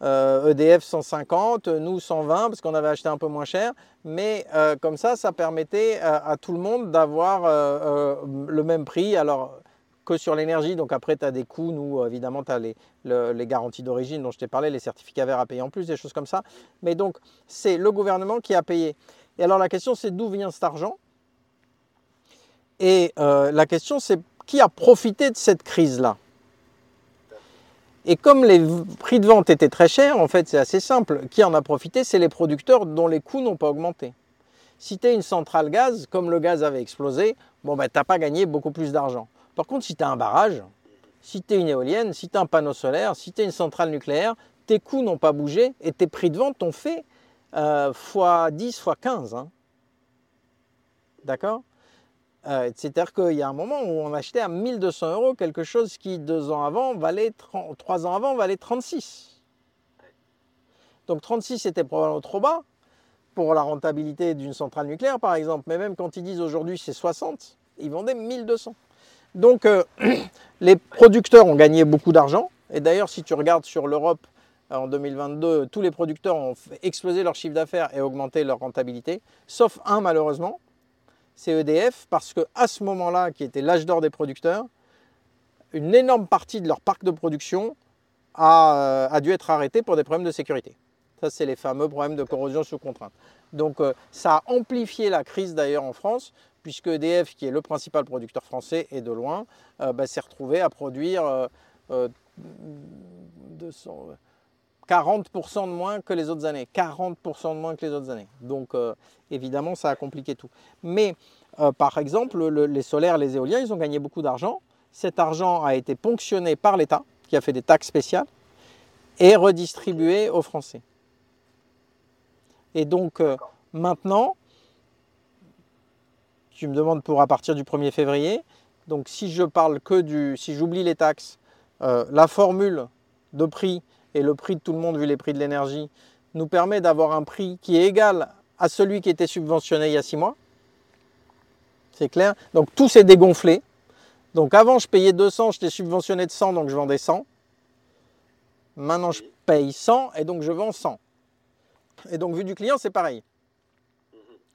EDF euh, e 150, nous 120 parce qu'on avait acheté un peu moins cher. Mais euh, comme ça, ça permettait à, tout le monde d'avoir euh, le même prix. Alors que sur l'énergie, donc après tu as des coûts, nous évidemment tu as les, garanties d'origine dont je t'ai parlé, les certificats verts à payer en plus, des choses comme ça. Mais donc c'est le gouvernement qui a payé. Et alors la question c'est d'où vient cet argent? Et la question c'est qui a profité de cette crise-là et comme les prix de vente étaient très chers, en fait c'est assez simple, qui en a profité C'est les producteurs dont les coûts n'ont pas augmenté. Si tu une centrale gaz, comme le gaz avait explosé, bon ben, tu n'as pas gagné beaucoup plus d'argent. Par contre, si tu as un barrage, si tu es une éolienne, si tu as un panneau solaire, si tu une centrale nucléaire, tes coûts n'ont pas bougé et tes prix de vente ont fait euh, x10, x15. Hein. D'accord? Euh, c'est-à-dire qu'il y a un moment où on achetait à 1200 euros quelque chose qui, deux ans avant, valait trois ans avant, valait 36. Donc 36 c'était probablement trop bas pour la rentabilité d'une centrale nucléaire, par exemple. Mais même quand ils disent aujourd'hui c'est 60, ils vendaient 1200. Donc les producteurs ont gagné beaucoup d'argent. Et d'ailleurs, si tu regardes sur l'Europe en 2022, tous les producteurs ont explosé leur chiffre d'affaires et augmenté leur rentabilité, sauf un malheureusement, c'est EDF, parce qu'à ce moment-là, qui était l'âge d'or des producteurs, une énorme partie de leur parc de production a, a dû être arrêtée pour des problèmes de sécurité. Ça, c'est les fameux problèmes de corrosion sous contrainte. Donc, euh, ça a amplifié la crise d'ailleurs en France, puisque EDF, qui est le principal producteur français et de loin, euh, bah, s'est retrouvé à produire euh, 200, 40% de moins que les autres années. 40% de moins que les autres années. Donc euh, évidemment, ça a compliqué tout. Mais euh, par exemple, les solaires, les éoliens, ils ont gagné beaucoup d'argent. Cet argent a été ponctionné par l'État, qui a fait des taxes spéciales, et redistribué aux Français. Et donc euh, maintenant, tu me demandes pour à partir du 1er février. Donc si je parle que du, si j'oublie les taxes, la formule de prix et le prix de tout le monde vu les prix de l'énergie nous permet d'avoir un prix qui est égal à celui qui était subventionné il y a six mois. C'est clair Donc tout s'est dégonflé. Donc avant je payais 200, j'étais subventionné de 100, donc je vendais 100. Maintenant je paye 100 et donc je vends 100. Et donc vu du client c'est pareil.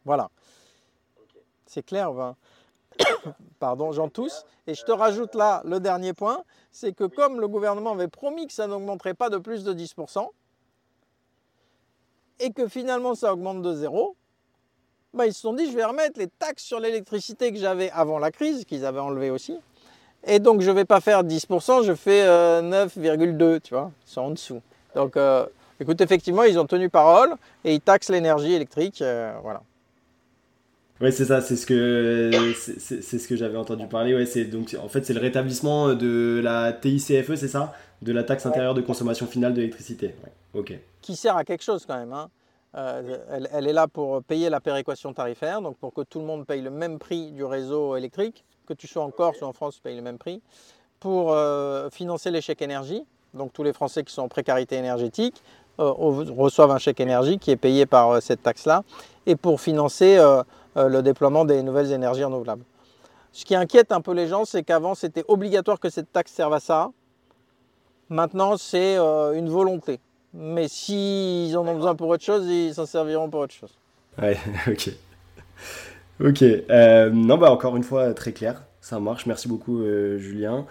Voilà. C'est clair, va. Pardon, j'en tousse. Et je te rajoute là le dernier point, c'est que comme le gouvernement avait promis que ça n'augmenterait pas de plus de 10%, et que finalement ça augmente de zéro, bah ils se sont dit je vais remettre les taxes sur l'électricité que j'avais avant la crise, qu'ils avaient enlevé aussi. Et donc je ne vais pas faire 10%, je fais 9,2, euh, tu vois, c'est en dessous. Donc euh, écoute, effectivement, ils ont tenu parole et ils taxent l'énergie électrique, euh, voilà. Oui, c'est ça, c'est ce que c'est ce que j'avais entendu parler. Ouais, c'est donc en fait c'est le rétablissement de la TICFE, c'est ça, de la taxe intérieure de consommation finale d'électricité. ok. Qui sert à quelque chose quand même. Hein. Euh, elle, est là pour payer la péréquation tarifaire, donc pour que tout le monde paye le même prix du réseau électrique, que tu sois en Corse ou en France, tu payes le même prix, pour euh, financer les chèques énergie. Donc tous les Français qui sont en précarité énergétique euh, reçoivent un chèque énergie qui est payé par cette taxe-là, et pour financer le déploiement des nouvelles énergies renouvelables. Ce qui inquiète un peu les gens, c'est qu'avant c'était obligatoire que cette taxe serve à ça. Maintenant c'est euh, une volonté. Mais s'ils en ont besoin pour autre chose, ils s'en serviront pour autre chose. Ouais, ok. Ok. Euh, non, bah encore une fois, très clair. Ça marche. Merci beaucoup, Julien.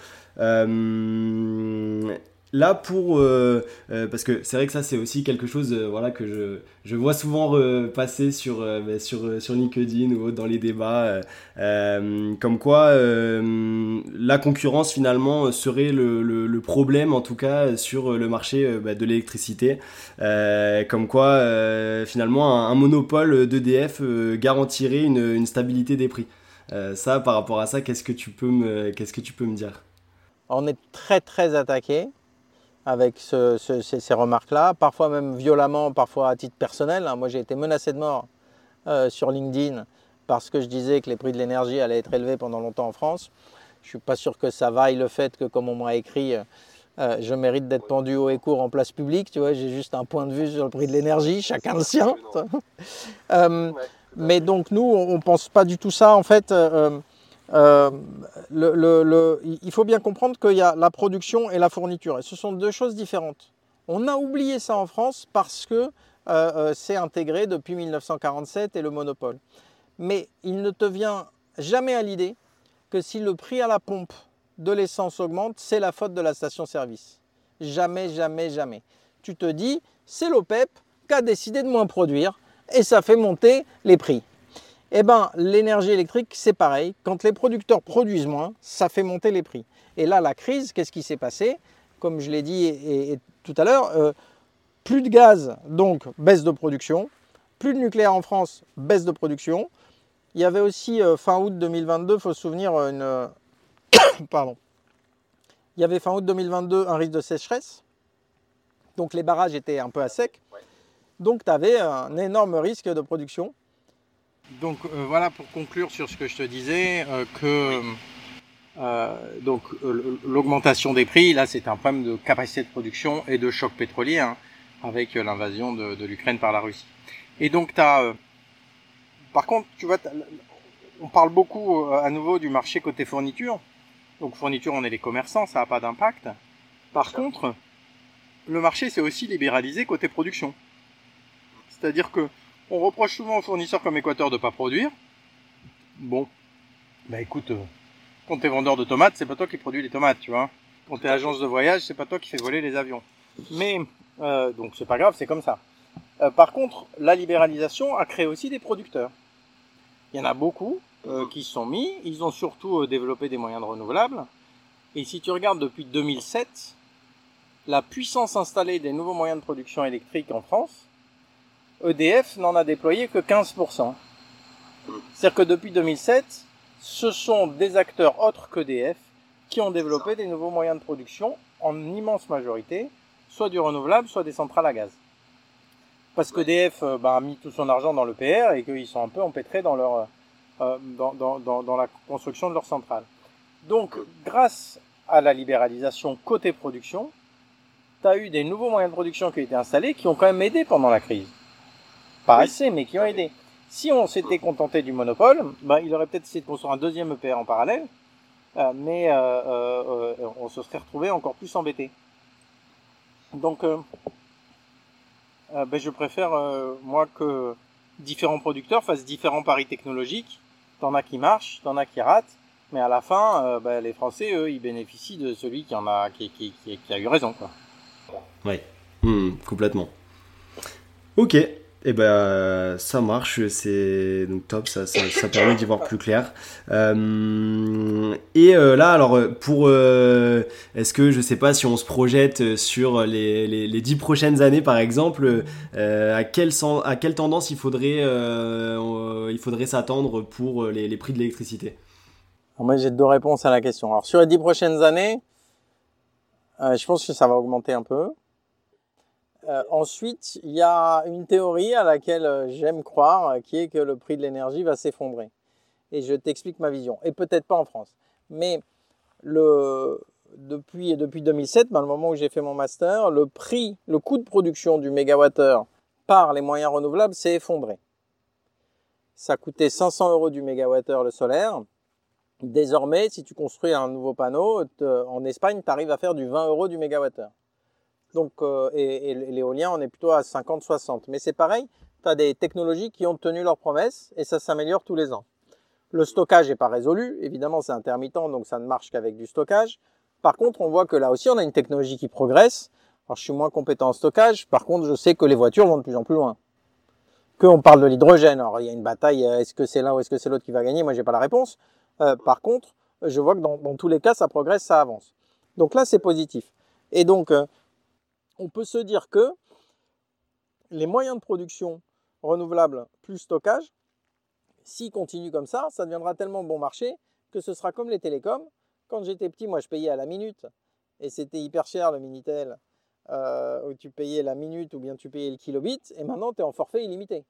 Là pour euh, euh, parce que c'est vrai que ça c'est aussi quelque chose euh, voilà que je, je vois souvent passer sur bah, sur sur LinkedIn ou dans les débats comme quoi la concurrence finalement serait le, le, problème en tout cas sur le marché bah, de l'électricité. Comme quoi finalement un, monopole d'EDF garantirait une, une, stabilité des prix. Ça par rapport à ça qu'est-ce que tu peux me qu'est-ce que tu peux me dire? On est très très attaqué avec ces, remarques-là, parfois même violemment, parfois à titre personnel. Hein. Moi, j'ai été menacé de mort euh, sur LinkedIn parce que je disais que les prix de l'énergie allaient être élevés pendant longtemps en France. Je ne suis pas sûr que ça vaille le fait que, comme on m'a écrit, euh, je mérite d'être pendu haut et court en place publique. Tu vois, j'ai juste un point de vue sur le prix de l'énergie, chacun le sien. Euh, mais donc nous, on ne pense pas du tout ça. En fait, euh, il faut bien comprendre qu'il y a la production et la fourniture, et ce sont deux choses différentes. On a oublié ça en France parce que euh, euh, c'est intégré depuis 1947 et le monopole. Mais il ne te vient jamais à l'idée que si le prix à la pompe de l'essence augmente, c'est la faute de la station-service. Jamais, jamais, jamais. Tu te dis, c'est l'OPEP qui a décidé de moins produire et ça fait monter les prix. Eh bien, l'énergie électrique, c'est pareil. Quand les producteurs produisent moins, ça fait monter les prix. Et là, la crise, qu'est-ce qui s'est passé? Comme je l'ai dit tout à l'heure, euh, plus de gaz, donc baisse de production. Plus de nucléaire en France, baisse de production. Il y avait aussi euh, fin août 2022, il faut se souvenir, une. Pardon. Il y avait fin août 2022 un risque de sécheresse. Donc les barrages étaient un peu à sec. Donc tu avais un énorme risque de production. Donc euh, voilà pour conclure sur ce que je te disais, euh, que euh, donc l'augmentation des prix, là c'est un problème de capacité de production et de choc pétrolier hein, avec l'invasion de, l'Ukraine par la Russie. Et donc tu as par contre, tu vois, on parle beaucoup à nouveau du marché côté fourniture, Donc fourniture, on est les commerçants, ça n'a pas d'impact. Par contre, le marché s'est aussi libéralisé côté production. C'est-à-dire que on reproche souvent aux fournisseurs comme Équateur de ne pas produire. Bon, bah écoute, euh, quand t'es vendeur de tomates, c'est pas toi qui produis les tomates, tu vois. Quand t'es agence de voyage, c'est pas toi qui fais voler les avions. Mais euh, donc c'est pas grave, c'est comme ça. Euh, par contre, la libéralisation a créé aussi des producteurs. Il y en a beaucoup euh, qui se sont mis. Ils ont surtout développé des moyens de renouvelables. Et si tu regardes depuis 2007, la puissance installée des nouveaux moyens de production électrique en France, EDF n'en a déployé que 15%. C'est-à-dire que depuis 2007, ce sont des acteurs autres qu'EDF qui ont développé des nouveaux moyens de production en immense majorité, soit du renouvelable, soit des centrales à gaz. Parce qu'EDF euh, bah, a mis tout son argent dans le PR et qu'ils sont un peu empêtrés dans, leur, euh, dans, dans, dans, la construction de leurs centrales. Donc, grâce à la libéralisation côté production, tu as eu des nouveaux moyens de production qui ont été installés qui ont quand même aidé pendant la crise. Pas assez, mais qui ont aidé. Si on s'était contenté du monopole, bah, il aurait peut-être essayé de construire un deuxième EPR en parallèle, euh, mais euh, euh, on se serait retrouvé encore plus embêté. Donc, ben, je préfère, moi, que différents producteurs fassent différents paris technologiques. T'en as qui marchent, t'en as qui ratent, mais à la fin, ben, les Français, eux, ils bénéficient de celui qui en a, qui, qui, qui, qui a eu raison, quoi. Oui, hmm, complètement. Ok, eh ben, ça marche, c'est donc top, ça, permet d'y voir plus clair. Euh, et euh, là, alors, pour, euh, est-ce que je sais pas si on se projette sur les, les, les 10 prochaines années, par exemple, à, quelle, tendance il faudrait, s'attendre pour les, les, prix de l'électricité? Moi, j'ai deux réponses à la question. Alors, sur les 10 prochaines années, je pense que ça va augmenter un peu. Euh, ensuite, il y a une théorie à laquelle euh, j'aime croire, euh, qui est que le prix de l'énergie va s'effondrer. Et je t'explique ma vision. Et peut-être pas en France. Mais depuis 2007, ben, le moment où j'ai fait mon master, le prix, le coût de production du mégawattheure par les moyens renouvelables s'est effondré. Ça coûtait 500 euros du mégawattheure le solaire. Désormais, si tu construis un nouveau panneau, en Espagne, tu arrives à faire du 20 euros du mégawattheure. Donc, euh, et, l'éolien, on est plutôt à 50-60. Mais c'est pareil, tu as des technologies qui ont tenu leurs promesses et ça s'améliore tous les ans. Le stockage n'est pas résolu, évidemment c'est intermittent, donc ça ne marche qu'avec du stockage. Par contre, on voit que là aussi, on a une technologie qui progresse. Alors, je suis moins compétent en stockage, par contre, je sais que les voitures vont de plus en plus loin. Que on parle de l'hydrogène, alors il y a une bataille, euh, est-ce que c'est l'un ou est-ce que c'est l'autre qui va gagner? Moi, j'ai pas la réponse. Euh, par contre, je vois que dans, dans, tous les cas, ça progresse, ça avance. Donc là, c'est positif. Et donc, on peut se dire que les moyens de production renouvelables plus stockage, s'ils continuent comme ça, ça deviendra tellement bon marché que ce sera comme les télécoms. Quand j'étais petit, moi je payais à la minute et c'était hyper cher le Minitel, euh, où tu payais la minute ou bien tu payais le kilobit et maintenant tu es en forfait illimité.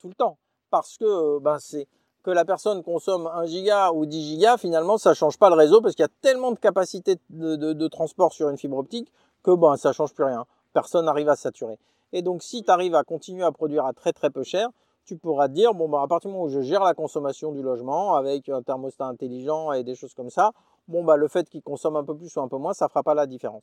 Tout le temps. Parce que ben, c'est que la personne consomme 1 giga ou 10 gigas, finalement ça change pas le réseau parce qu'il y a tellement de capacité de transport sur une fibre optique que bon, ça change plus rien. Personne n'arrive à saturer. Et donc, si tu arrives à continuer à produire à très très peu cher, tu pourras te dire, bon, bah, à partir du moment où je gère la consommation du logement avec un thermostat intelligent et des choses comme ça, bon, bah, le fait qu'il consomme un peu plus ou un peu moins, ça fera pas la différence.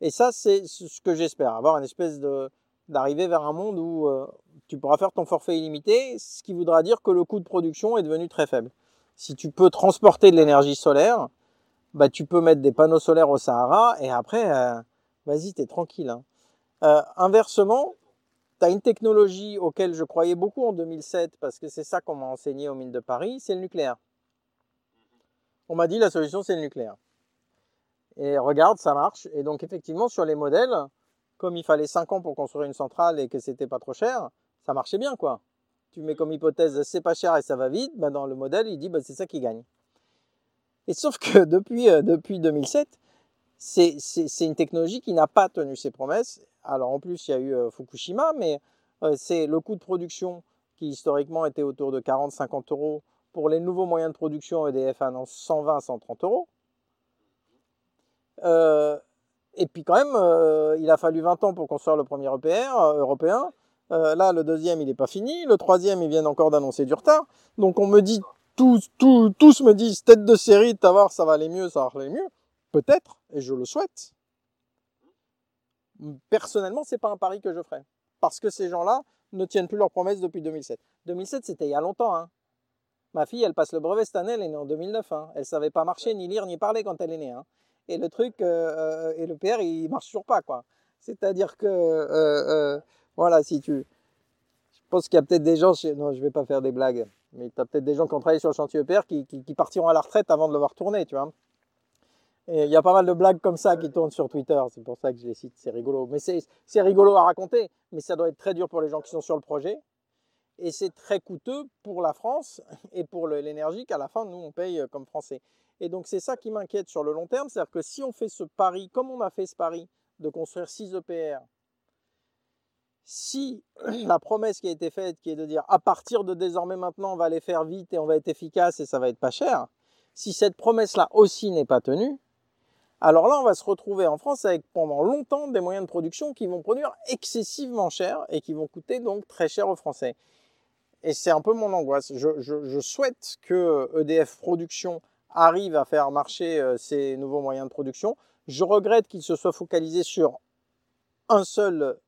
Et ça, c'est ce que j'espère, avoir une espèce de d'arriver vers un monde où euh, tu pourras faire ton forfait illimité, ce qui voudra dire que le coût de production est devenu très faible. Si tu peux transporter de l'énergie solaire, bah, tu peux mettre des panneaux solaires au Sahara et après, euh, vas-y, t'es tranquille. Hein. Euh, inversement, tu as une technologie auquel je croyais beaucoup en 2007, parce que c'est ça qu'on m'a enseigné aux mines de Paris, c'est le nucléaire. On m'a dit la solution, c'est le nucléaire. Et regarde, ça marche. Et donc, effectivement, sur les modèles, comme il fallait 5 ans pour construire une centrale et que c'était pas trop cher, ça marchait bien, quoi. Tu mets comme hypothèse, c'est pas cher et ça va vite, bah, dans le modèle, il dit, bah, c'est ça qui gagne. Et sauf que depuis, euh, depuis 2007, c'est une technologie qui n'a pas tenu ses promesses. Alors en plus, il y a eu euh, Fukushima, mais euh, c'est le coût de production qui historiquement était autour de 40-50 euros. Pour les nouveaux moyens de production, EDF annonce 120-130 euros. Euh, et puis quand même, il a fallu 20 ans pour construire le premier EPR européen. là, le deuxième, il n'est pas fini. Le troisième, ils viennent encore d'annoncer du retard. Donc on me dit tous, tous, tous me disent tête de série, voir ça va aller mieux, ça va aller mieux. Peut-être, et je le souhaite. Personnellement, c'est pas un pari que je ferai. Parce que ces gens-là ne tiennent plus leurs promesses depuis 2007. 2007, c'était il y a longtemps. Hein. Ma fille, elle passe le brevet cette année, elle est née en 2009. Hein. Elle savait pas marcher, ni lire, ni parler quand elle est née. Hein. Et le truc, euh, euh, et le PR, il marche toujours pas, quoi. C'est-à-dire que, euh, voilà, si tu, je pense qu'il y a peut-être des gens, non, je vais pas faire des blagues, mais tu as peut-être des gens qui ont travaillé sur le chantier EPR qui, qui, partiront à la retraite avant de le voir tourner, tu vois. Et il y a pas mal de blagues comme ça qui tournent sur Twitter, c'est pour ça que je les cite, c'est rigolo. Mais c'est rigolo à raconter, mais ça doit être très dur pour les gens qui sont sur le projet. Et c'est très coûteux pour la France et pour l'énergie qu'à la fin, nous, on paye euh, comme Français. Et donc, c'est ça qui m'inquiète sur le long terme. C'est-à-dire que si on fait ce pari, comme on a fait ce pari de construire 6 EPR, si la promesse qui a été faite, qui est de dire à partir de désormais maintenant, on va les faire vite et on va être efficace et ça va être pas cher, si cette promesse-là aussi n'est pas tenue, alors là, on va se retrouver en France avec pendant longtemps des moyens de production qui vont produire excessivement cher et qui vont coûter donc très cher aux Français. Et c'est un peu mon angoisse. Je, souhaite que EDF Production arrive à faire marcher euh, ces nouveaux moyens de production. Je regrette qu'il se soit focalisé sur un seul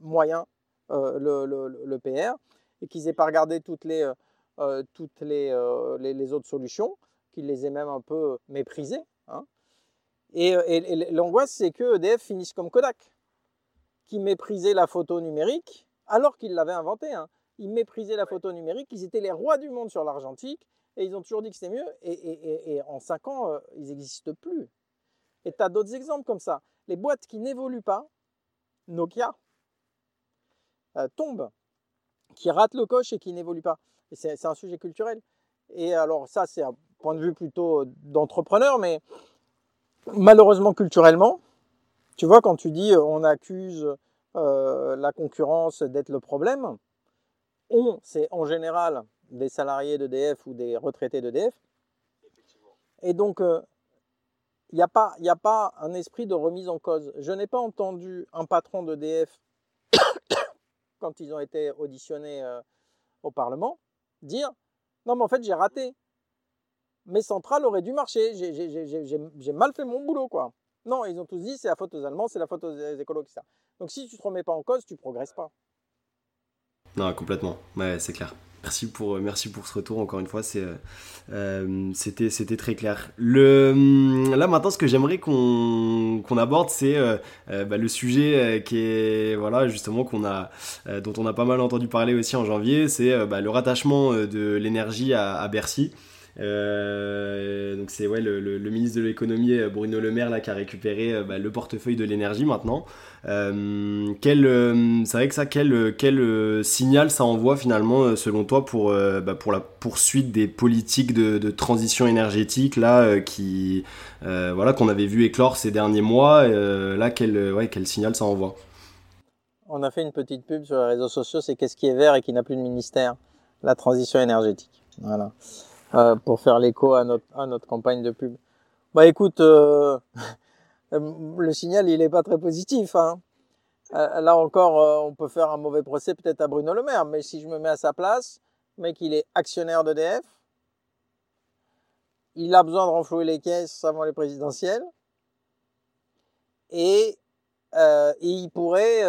moyen, euh, le, PR, et qu'ils n'aient pas regardé toutes euh, les, autres solutions, qu'ils les aient même un peu méprisées. Hein. Et, l'angoisse, c'est que EDF finisse comme Kodak, qui méprisait la photo numérique alors qu'il l'avait inventée. Hein ils méprisaient la photo numérique, ils étaient les rois du monde sur l'argentique, et ils ont toujours dit que c'était mieux, et, en cinq ans, euh, ils n'existent plus. Et tu as d'autres exemples comme ça. Les boîtes qui n'évoluent pas, Nokia, euh, tombent, qui ratent le coche et qui n'évoluent pas. Et c'est un sujet culturel. Et alors ça, c'est un point de vue plutôt d'entrepreneur, mais malheureusement culturellement, tu vois, quand tu dis euh, on accuse la concurrence d'être le problème, on, c'est en général des salariés d'EDF ou des retraités d'EDF. Et donc, il euh, n'y a, pas, a pas un esprit de remise en cause. Je n'ai pas entendu un patron d'EDF, quand ils ont été auditionnés euh, au Parlement, dire Non, mais en fait, j'ai raté. Mes centrales auraient dû marcher. J'ai mal fait mon boulot, quoi. Non, ils ont tous dit c'est la faute aux Allemands, c'est la faute aux écologistes. Donc si tu te remets pas en cause, tu progresses pas. Non, complètement. Ouais, c'est clair. Merci pour, euh, merci pour ce retour, encore une fois, euh, euh, c'était, très clair. Hum, là maintenant, ce que j'aimerais qu'on, qu'on aborde, c'est bah, le sujet qui est, voilà, justement, qu'on a, dont on a pas mal entendu parler aussi en janvier, c'est bah, le rattachement de l'énergie à Bercy. Euh, donc c'est ouais, le, ministre de l'économie euh, Bruno Le Maire là, qui a récupéré euh, bah, le portefeuille de l'énergie maintenant. C'est vrai que ça, quel, quel signal ça envoie finalement selon toi pour, bah, pour la poursuite des politiques de, de transition énergétique là qui voilà qu'on avait vu éclore ces derniers mois. là, quel, ouais, quel signal ça envoie? On a fait une petite pub sur les réseaux sociaux, c'est qu'est-ce qui est vert et qui n'a plus de ministère, la transition énergétique. Voilà. Euh, pour faire l'écho à notre, campagne de pub. Bah écoute, euh, le signal il est pas très positif. Hein. Euh, là encore, on peut faire un mauvais procès peut-être à Bruno Le Maire, mais si je me mets à sa place, le mec il est actionnaire d'EDF, il a besoin de renflouer les caisses avant les présidentielles, et il pourrait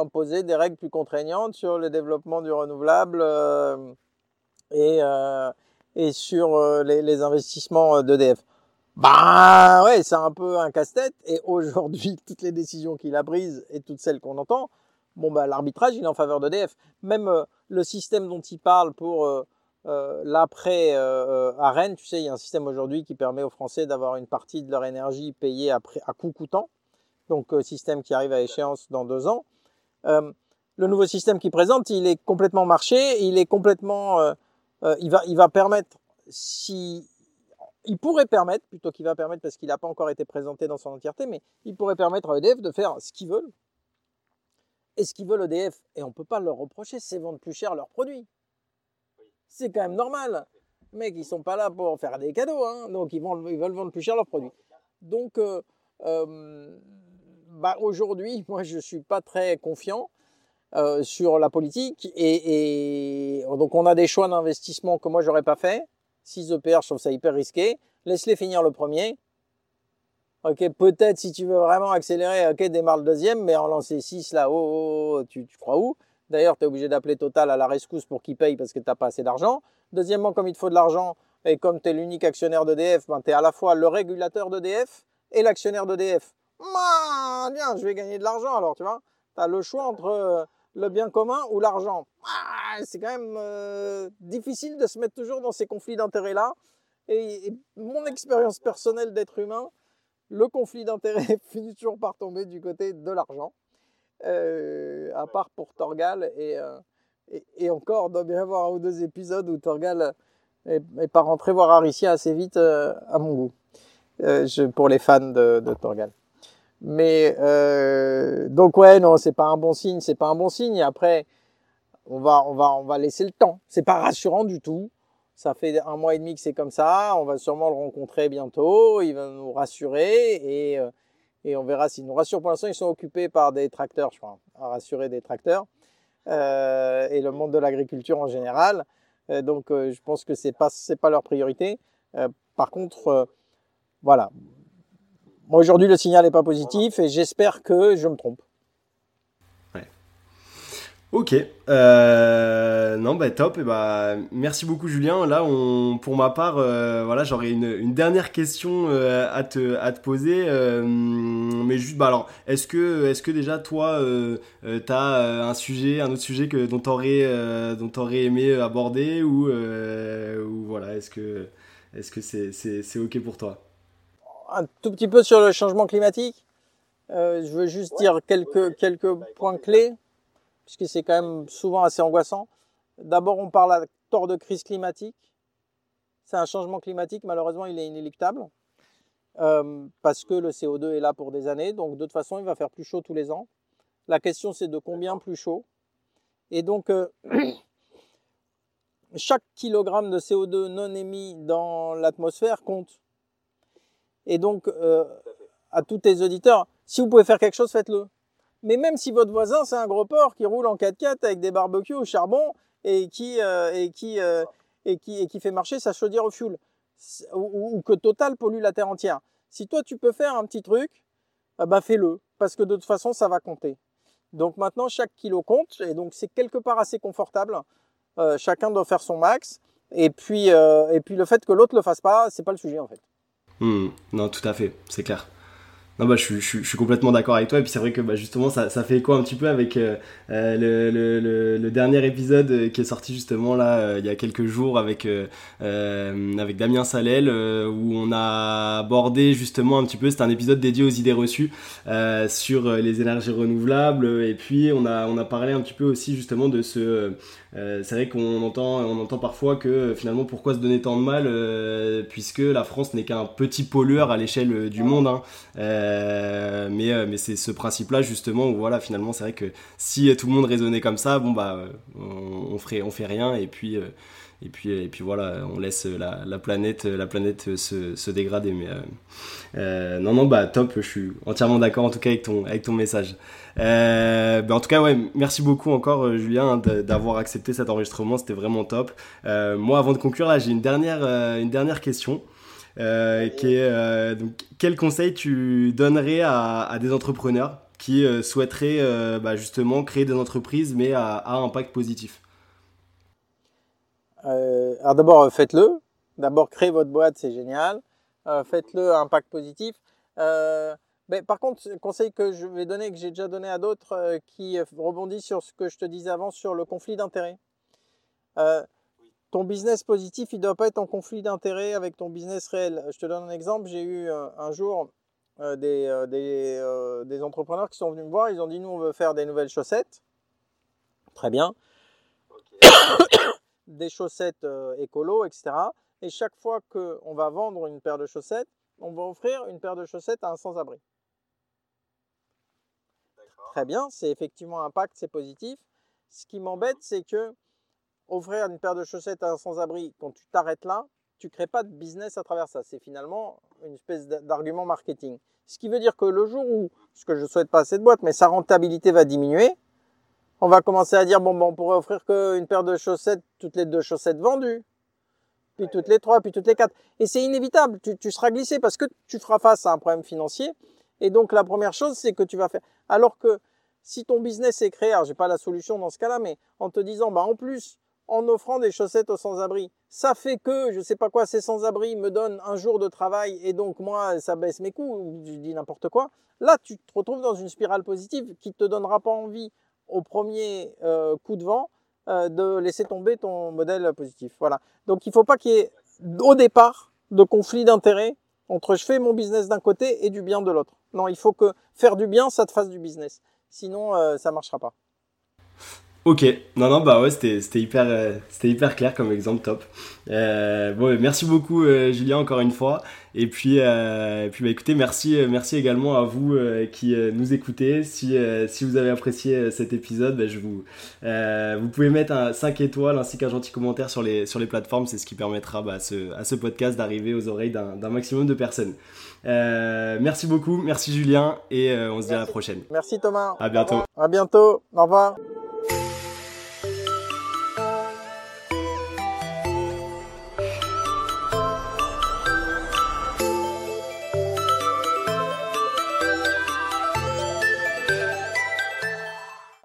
imposer des règles plus contraignantes sur le développement du renouvelable et et sur euh, les, investissements euh, d'EDF. Bah ouais, c'est un peu un casse-tête. Et aujourd'hui, toutes les décisions qu'il a prises et toutes celles qu'on entend, bon bah l'arbitrage il est en faveur d'EDF. Même euh, le système dont il parle pour l'après à Rennes, tu sais, il y a un système aujourd'hui qui permet aux Français d'avoir une partie de leur énergie payée à, à coût coûtant. Donc système qui arrive à échéance dans deux ans. le nouveau système qu'il présente, il est complètement marché, il est complètement euh, il, va, il va permettre, si, il pourrait permettre, plutôt qu'il va permettre parce qu'il n'a pas encore été présenté dans son entièreté, mais il pourrait permettre à EDF de faire ce qu'ils veulent. Et ce qu'ils veulent EDF, et on ne peut pas leur reprocher, c'est vendre plus cher leurs produits. C'est quand même normal. Les mecs, ils sont pas là pour faire des cadeaux, hein, donc ils, vont, ils veulent vendre plus cher leurs produits. Donc, euh, euh, bah aujourd'hui, moi, je suis pas très confiant. Euh, sur la politique. Et, donc, on a des choix d'investissement que moi, j'aurais pas fait. 6 EPR, je trouve ça hyper risqué. Laisse-les finir le premier. Ok, peut-être si tu veux vraiment accélérer, ok, démarre le deuxième, mais en lancer 6 là, oh, oh, oh tu, tu crois où? D'ailleurs, tu es obligé d'appeler Total à la rescousse pour qu'ils payent parce que tu n'as pas assez d'argent. Deuxièmement, comme il te faut de l'argent, et comme tu es l'unique actionnaire d'EDF, ben, tu es à la fois le régulateur d'EDF et l'actionnaire d'EDF. Bien, je vais gagner de l'argent alors, tu vois? Tu as le choix entre euh, le bien commun ou l'argent. Ah, c'est quand même euh, difficile de se mettre toujours dans ces conflits d'intérêts-là. Et, mon expérience personnelle d'être humain, le conflit d'intérêts finit toujours par tomber du côté de l'argent. Euh, à part pour Torgal. Et, et, encore, il doit bien y avoir un ou deux épisodes où Torgal et, pas rentrer voir Aricia assez vite euh, à mon goût, euh, je, pour les fans de, de Torgal. Mais euh, donc ouais, non, c'est pas un bon signe, c'est pas un bon signe. après, on va, on va, on va laisser le temps. C'est pas rassurant du tout. Ça fait un mois et demi que c'est comme ça. On va sûrement le rencontrer bientôt. Il va nous rassurer et, et on verra s'il nous rassure. Pour l'instant, ils sont occupés par des tracteurs, je crois, à rassurer des tracteurs euh, et le monde de l'agriculture en général. Euh, donc euh, je pense que c'est pas c'est pas leur priorité. Euh, par contre, voilà. Moi aujourd'hui le signal n'est pas positif et j'espère que je me trompe. Ok, euh, non bah top, et bah merci beaucoup Julien. Là, pour ma part, euh, voilà, j'aurais une, dernière question euh, à te à te poser, mais juste, bah alors, est-ce que est-ce que déjà toi, t'as un sujet, un autre sujet que dont t'aurais dont aimé aborder ou ou voilà, est-ce que est-ce c'est c'est c'est ok pour toi? Un tout petit peu sur le changement climatique. je veux juste dire quelques quelques points clés puisque c'est quand même souvent assez angoissant. D'abord, on parle à tort de crise climatique. C'est un changement climatique, malheureusement, il est inéluctable. Euh, parce que le CO2 est là pour des années, donc de toute façon, il va faire plus chaud tous les ans. La question, c'est de combien plus chaud. Et donc, euh, chaque kilogramme de CO2 non émis dans l'atmosphère compte. Et donc, euh, à tous tes auditeurs, si vous pouvez faire quelque chose, faites-le. Mais même si votre voisin, c'est un gros porc qui roule en 4x4 avec des barbecues au charbon et qui, euh, et qui, euh, et qui, et qui fait marcher sa chaudière au fioul, ou, que Total pollue la terre entière. Si toi, tu peux faire un petit truc, bah fais-le, parce que de toute façon, ça va compter. Donc maintenant, chaque kilo compte, et donc c'est quelque part assez confortable. Chacun doit faire son max. Et puis, et puis le fait que l'autre le fasse pas, c'est pas le sujet en fait. Hmm. non, tout à fait, c'est clair. Non, bah, je, suis complètement d'accord avec toi. Et puis c'est vrai que bah, justement, ça, fait écho un petit peu avec euh, euh le, dernier épisode euh, qui est sorti justement là il y a quelques jours avec, avec Damien Salel, où on a abordé justement un petit peu, c'est un épisode dédié aux idées reçues sur les énergies renouvelables. Et puis on a, on a parlé un petit peu aussi justement de ce euh, c'est vrai qu'on entend, on entend parfois que finalement pourquoi se donner tant de mal euh, puisque la France n'est qu'un petit pollueur à l'échelle du monde. Hein. Euh, mais mais c'est ce principe-là justement où voilà finalement c'est vrai que si tout le monde raisonnait comme ça, bon bah on, on ferait on fait rien et puis et puis et puis voilà on laisse la, la planète la planète se, dégrader. Mais euh, non non bah top je suis entièrement d'accord en tout cas avec ton avec ton message. Euh, bah, en tout cas ouais merci beaucoup encore euh, Julien hein, d'avoir accepté cet enregistrement c'était vraiment top. Euh, moi avant de conclure là j'ai une dernière euh, une dernière question euh, qui est donc quel conseil tu donnerais à, à des entrepreneurs qui souhaiteraient bah, justement créer des entreprises mais à, à impact positif? Euh, alors d'abord, faites-le. D'abord, créez votre boîte, c'est génial. Euh, faites-le impact positif. Euh, mais par contre, conseil que je vais donner, que j'ai déjà donné à d'autres, euh, qui rebondit sur ce que je te disais avant sur le conflit d'intérêts. Euh, ton business positif, il ne doit pas être en conflit d'intérêts avec ton business réel. Je te donne un exemple. J'ai eu un jour des, des entrepreneurs qui sont venus me voir. Ils ont dit, nous, on veut faire des nouvelles chaussettes. Très bien des chaussettes euh, écolo, etc. Et chaque fois qu'on va vendre une paire de chaussettes, on va offrir une paire de chaussettes à un sans-abri. Très bien, c'est effectivement un pacte, c'est positif. Ce qui m'embête, c'est que offrir une paire de chaussettes à un sans-abri, quand tu t'arrêtes là, tu ne crées pas de business à travers ça. C'est finalement une espèce d'argument marketing. Ce qui veut dire que le jour où, ce que je souhaite pas cette boîte, mais sa rentabilité va diminuer, on va commencer à dire bon, bon on pourrait offrir qu'une paire de chaussettes, toutes les deux chaussettes vendues, puis toutes les trois, puis toutes les quatre. Et c'est inévitable, tu, tu seras glissé parce que tu feras face à un problème financier. Et donc la première chose, c'est que tu vas faire. Alors que si ton business est créé, alors j'ai pas la solution dans ce cas-là, mais en te disant, bah en plus, en offrant des chaussettes aux sans-abri, ça fait que, je sais pas quoi, ces sans-abri me donnent un jour de travail et donc moi, ça baisse mes coûts, ou je dis n'importe quoi. Là, tu te retrouves dans une spirale positive qui te donnera pas envie au premier euh, coup de vent euh, de laisser tomber ton modèle positif. Voilà. Donc il faut pas qu'il y ait au départ de conflit d'intérêts entre je fais mon business d'un côté et du bien de l'autre. Non, il faut que faire du bien, ça te fasse du business. Sinon, euh, ça marchera pas. Ok, non, non, bah ouais, c'était hyper, euh, hyper clair comme exemple, top. Euh, bon, merci beaucoup, Julien, encore une fois. Et puis, puis bah, écoutez, merci, merci également à vous qui nous écoutez. Si, si vous avez apprécié cet épisode, bah, je vous, vous pouvez mettre un 5 étoiles ainsi qu'un gentil commentaire sur les, sur les plateformes. C'est ce qui permettra bah, à, ce, à ce podcast d'arriver aux oreilles d'un maximum de personnes. Euh, merci beaucoup, merci Julien et euh, on se dit à la prochaine. Merci Thomas. À bientôt. À bientôt. Au revoir.